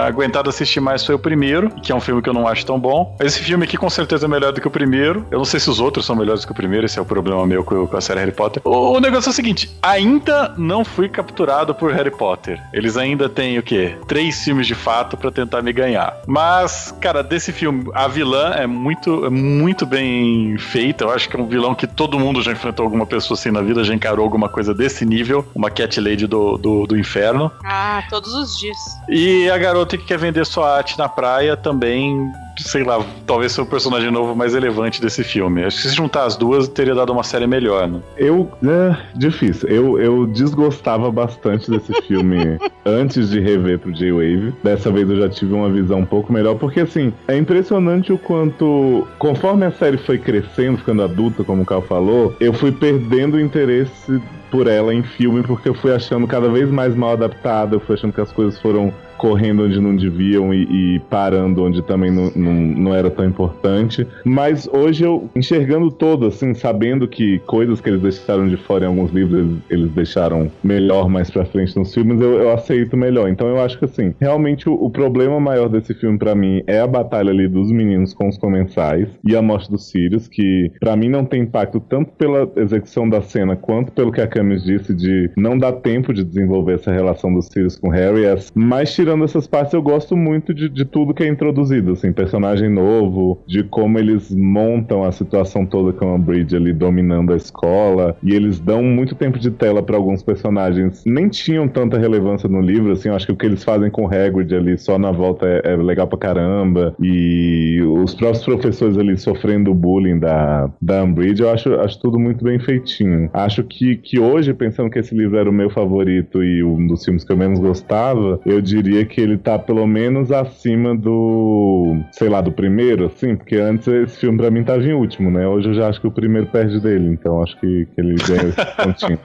aguentado assistir mais foi o primeiro, que é um filme que eu não acho tão bom. Esse filme aqui com certeza é melhor do que o primeiro. Eu não sei se os outros são melhores que o primeiro, esse é o problema meu com, a série Harry Potter. O, o negócio é o seguinte: ainda não fui capturado por Harry Potter. Eles ainda têm o quê? Três filmes de fato pra tentar me ganhar. Mas, cara, desse filme, a vilã é muito, é muito bem feita. Eu acho que é um vilão que todo mundo já enfrentou alguma pessoa assim na vida, já encarou alguma coisa desse nível. Uma Cat Lady do, do, do inferno. Ah, todos os dias. E a garota que quer vender sua arte na praia também, sei lá, talvez seja o personagem novo mais relevante desse filme. Acho que se juntar as duas, teria dado uma série melhor, né? Eu. É difícil. Eu, eu desgostava bastante desse *laughs* filme antes de rever pro J-Wave. Dessa vez eu já tive uma visão um pouco melhor, porque assim, é impressionante o quanto. Conforme a série foi crescendo, ficando adulta, como o Cal falou, eu fui perdendo o interesse por ela em filme, porque eu fui achando cada vez mais mal adaptada, eu fui achando que as coisas foram correndo onde não deviam e, e parando onde também não, não, não era tão importante. Mas hoje eu, enxergando todo, assim, sabendo que coisas que eles deixaram de fora em alguns livros, eles, eles deixaram melhor mais pra frente nos filmes, eu, eu aceito melhor. Então eu acho que, assim, realmente o, o problema maior desse filme pra mim é a batalha ali dos meninos com os comensais e a morte dos Sirius, que pra mim não tem impacto tanto pela execução da cena quanto pelo que a Camis disse de não dar tempo de desenvolver essa relação dos Sirius com Harry. Mas tirando essas partes, eu gosto muito de, de tudo que é introduzido, assim, personagem novo, de como eles montam a situação toda com a Bridge ali dominando a escola, e eles dão muito tempo de tela pra alguns personagens. Nem tinham tanta relevância no livro, assim, eu acho que o que eles fazem com o Hagrid ali só na volta é, é legal pra caramba, e os próprios professores ali sofrendo o bullying da, da Umbridge, eu acho, acho tudo muito bem feitinho. Acho que, que hoje, pensando que esse livro era o meu favorito e um dos filmes que eu menos gostava, eu diria que ele tá pelo menos acima do, sei lá, do primeiro, assim, porque antes esse filme pra mim tava em último, né? Hoje eu já acho que o primeiro perde dele, então acho que, que ele ganha esse *laughs* pontinho.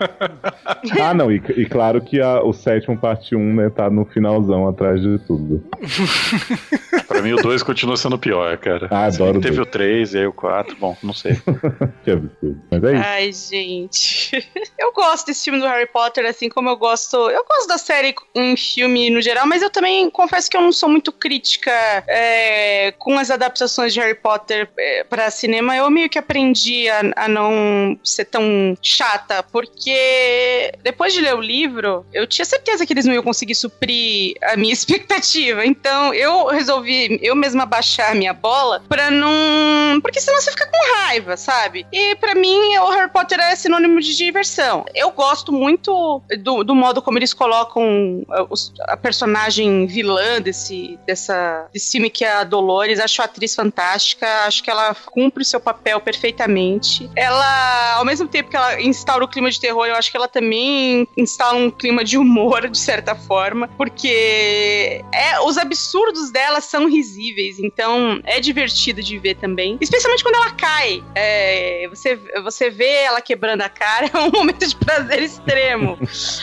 ah, não, e, e claro que a- o sétimo parte 1, né, tá no finalzão atrás de tudo. *laughs* Pra mim o 2 continua sendo pior, cara. Ah, adoro o Teve dois. o 3 e aí o 4, bom, não sei. *laughs* Que absurdo. Mas é isso. Ai, gente. Eu gosto desse filme do Harry Potter, assim como eu gosto. Eu gosto da série em filme no geral, mas eu também confesso que eu não sou muito crítica é, com as adaptações de Harry Potter é, pra cinema. Eu meio que aprendi a, a não ser tão chata, porque depois de ler o livro, eu tinha certeza que eles não iam conseguir suprir a minha *laughs* expectativa. Então eu resolvi eu mesma baixar a minha bola pra não. Porque senão você fica com raiva, sabe? E pra mim o Harry Potter é sinônimo de diversão. Eu gosto muito do, do modo como eles colocam uh, os- a personagem vilã desse, dessa, desse filme que é a Dolores. Acho a atriz fantástica, acho que ela cumpre o seu papel perfeitamente. Ela, ao mesmo tempo que ela instaura o clima de terror, eu acho que ela também instala um clima de humor, de certa forma, porque é, os absurdos dela são risíveis, então é divertido de ver também. Especialmente quando ela cai. É, você, você vê ela quebrando a cara, *laughs* é um momento de prazer extremo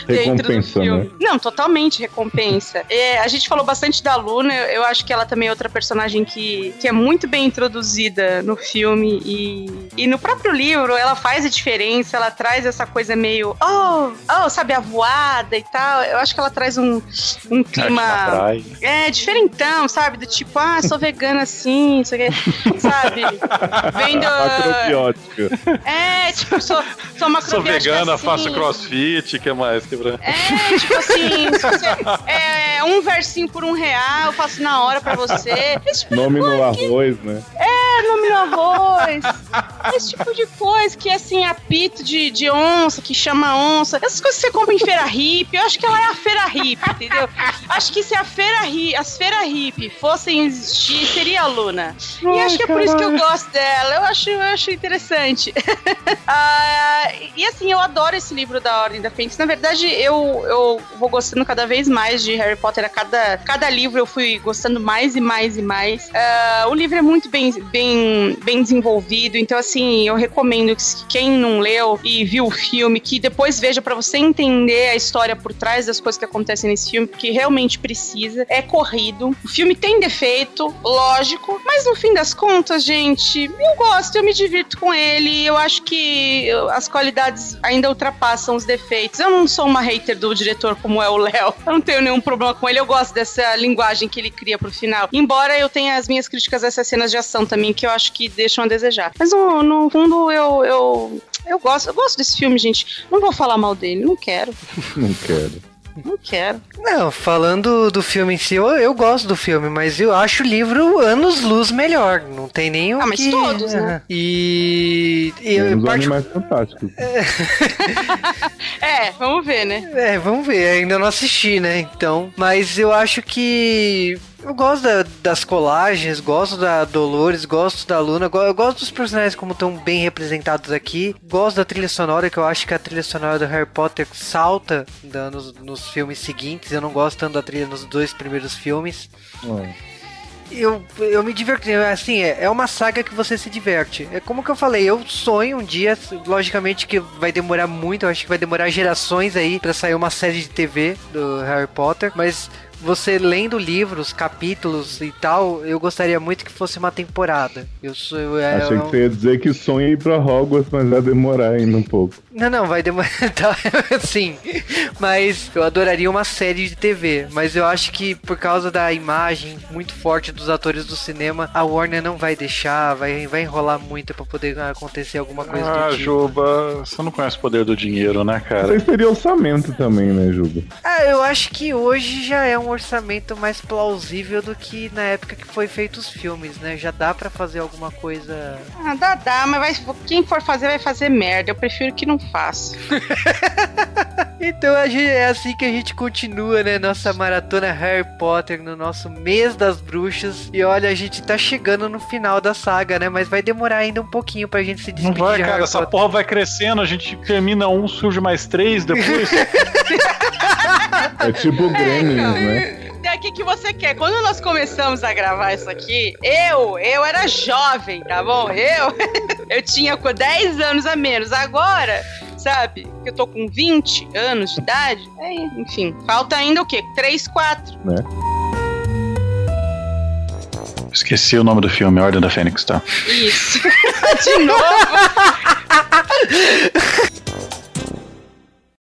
dentro do Recompensa, filme. né? Não, totalmente recompensa. É, a gente falou bastante da Luna, eu, eu acho que ela também é outra personagem que, que é muito bem introduzida no filme e, e no próprio livro ela faz a diferença, ela traz essa coisa meio, oh, oh, sabe, a voada e tal. Eu acho que ela traz um, um clima. É, diferentão, sabe? Do tipo, ah, sou vegana assim, isso aqui, sabe? *laughs* Vendo. Macrobiótica. É, tipo, sou, sou uma Sou vegana, assim. faço crossfit, que mais? Quebra... É, tipo assim, você, é, um versinho por um real, eu faço na hora pra você. *laughs* Tipo Nome no arroz, né? é, nome no arroz. Esse tipo de coisa que, assim, apito de, de onça, que chama onça. Essas coisas que você compra em feira hippie, eu acho que ela é a feira hippie, entendeu? Acho que se a feira hi, as feiras hippie fossem existir, seria a Luna. E acho que é por isso que eu gosto dela. Eu acho, eu acho interessante. *laughs* Ah, e assim, eu adoro esse livro da Ordem da Fênix. Na verdade, eu, eu vou gostando cada vez mais de Harry Potter. A cada, cada livro eu fui gostando mais e mais e mais. Ah, o livro é muito bem, bem, bem desenvolvido. Então, assim, eu recomendo que quem não leu e viu o filme, que depois veja pra você entender a história por trás das coisas que acontecem nesse filme, porque realmente precisa. É corrido. O filme tem defeito, lógico, mas no fim das contas, gente, eu gosto, eu me divirto com ele. Eu acho que as qualidades ainda ultrapassam os defeitos. Eu não sou uma hater do diretor como é o Léo. Eu não tenho nenhum problema com ele. Eu gosto dessa linguagem que ele cria pro final. Embora eu tenha as minhas críticas a essas cenas de ação também, que eu acho que deixam a desejar. Mas no, no fundo, eu, eu, eu gosto. Eu gosto desse filme, gente. Não vou falar mal dele, não quero. *laughs* Não quero. Não quero. Não, falando do filme em si, eu, eu gosto do filme, mas eu acho o livro anos luz melhor. Não tem o Ah, mas que... todos, né? E... e os particu- animais fantásticos. *laughs* É, vamos ver, né? É, vamos ver, ainda não assisti, né? Então, mas eu acho que eu gosto da- das colagens, gosto da Dolores, gosto da Luna, eu gosto dos personagens como estão bem representados aqui, gosto da trilha sonora, que eu acho que a trilha sonora do Harry Potter salta da- nos, nos filmes seguintes, eu não gosto tanto da trilha nos dois primeiros filmes. Ó, Eu, eu me diverti, assim, é, é uma saga que você se diverte. É como que eu falei, eu sonho um dia, logicamente que vai demorar muito, eu acho que vai demorar gerações aí pra sair uma série de TV do Harry Potter, mas você lendo livros, capítulos e tal, eu gostaria muito que fosse uma temporada. Eu sou eu, é, Achei eu- que você ia dizer que sonha ir pra Hogwarts, mas vai demorar ainda um pouco. Não, não, vai demorar. *laughs* Tá, *laughs* sim. Mas eu adoraria uma série de TV. Mas eu acho que por causa da imagem muito forte dos atores do cinema, a Warner não vai deixar, vai, vai enrolar muito pra poder acontecer alguma coisa Ah, do tipo. Juba, você não conhece o poder do dinheiro, né, cara? Vocês teriam orçamento também, né, Juba? Ah, eu acho que hoje já é um orçamento mais plausível do que na época que foi feito os filmes, né? Já dá pra fazer alguma coisa. Ah, dá, dá, mas vai- quem for fazer vai fazer merda. Eu prefiro que não faça. *laughs* Então a gente, é assim que a gente continua, né? Nossa maratona Harry Potter no nosso mês das bruxas. E olha, a gente tá chegando no final da saga, né? Mas vai demorar ainda um pouquinho pra gente se Não despedir vai, de cara, Harry essa Potter. porra vai crescendo, a gente termina um, surge mais três depois. *laughs* *laughs* É tipo Gremlins, né? O que, que você quer? Quando nós começamos a gravar isso aqui, eu, eu era jovem, tá bom? Eu, *laughs* eu tinha com 10 anos a menos. Agora, sabe, que eu tô com 20 anos de idade, aí, enfim, falta ainda o quê? 3, 4. né? Esqueci o nome do filme, Ordem da Fênix, tá? Isso. *laughs* De novo. *laughs*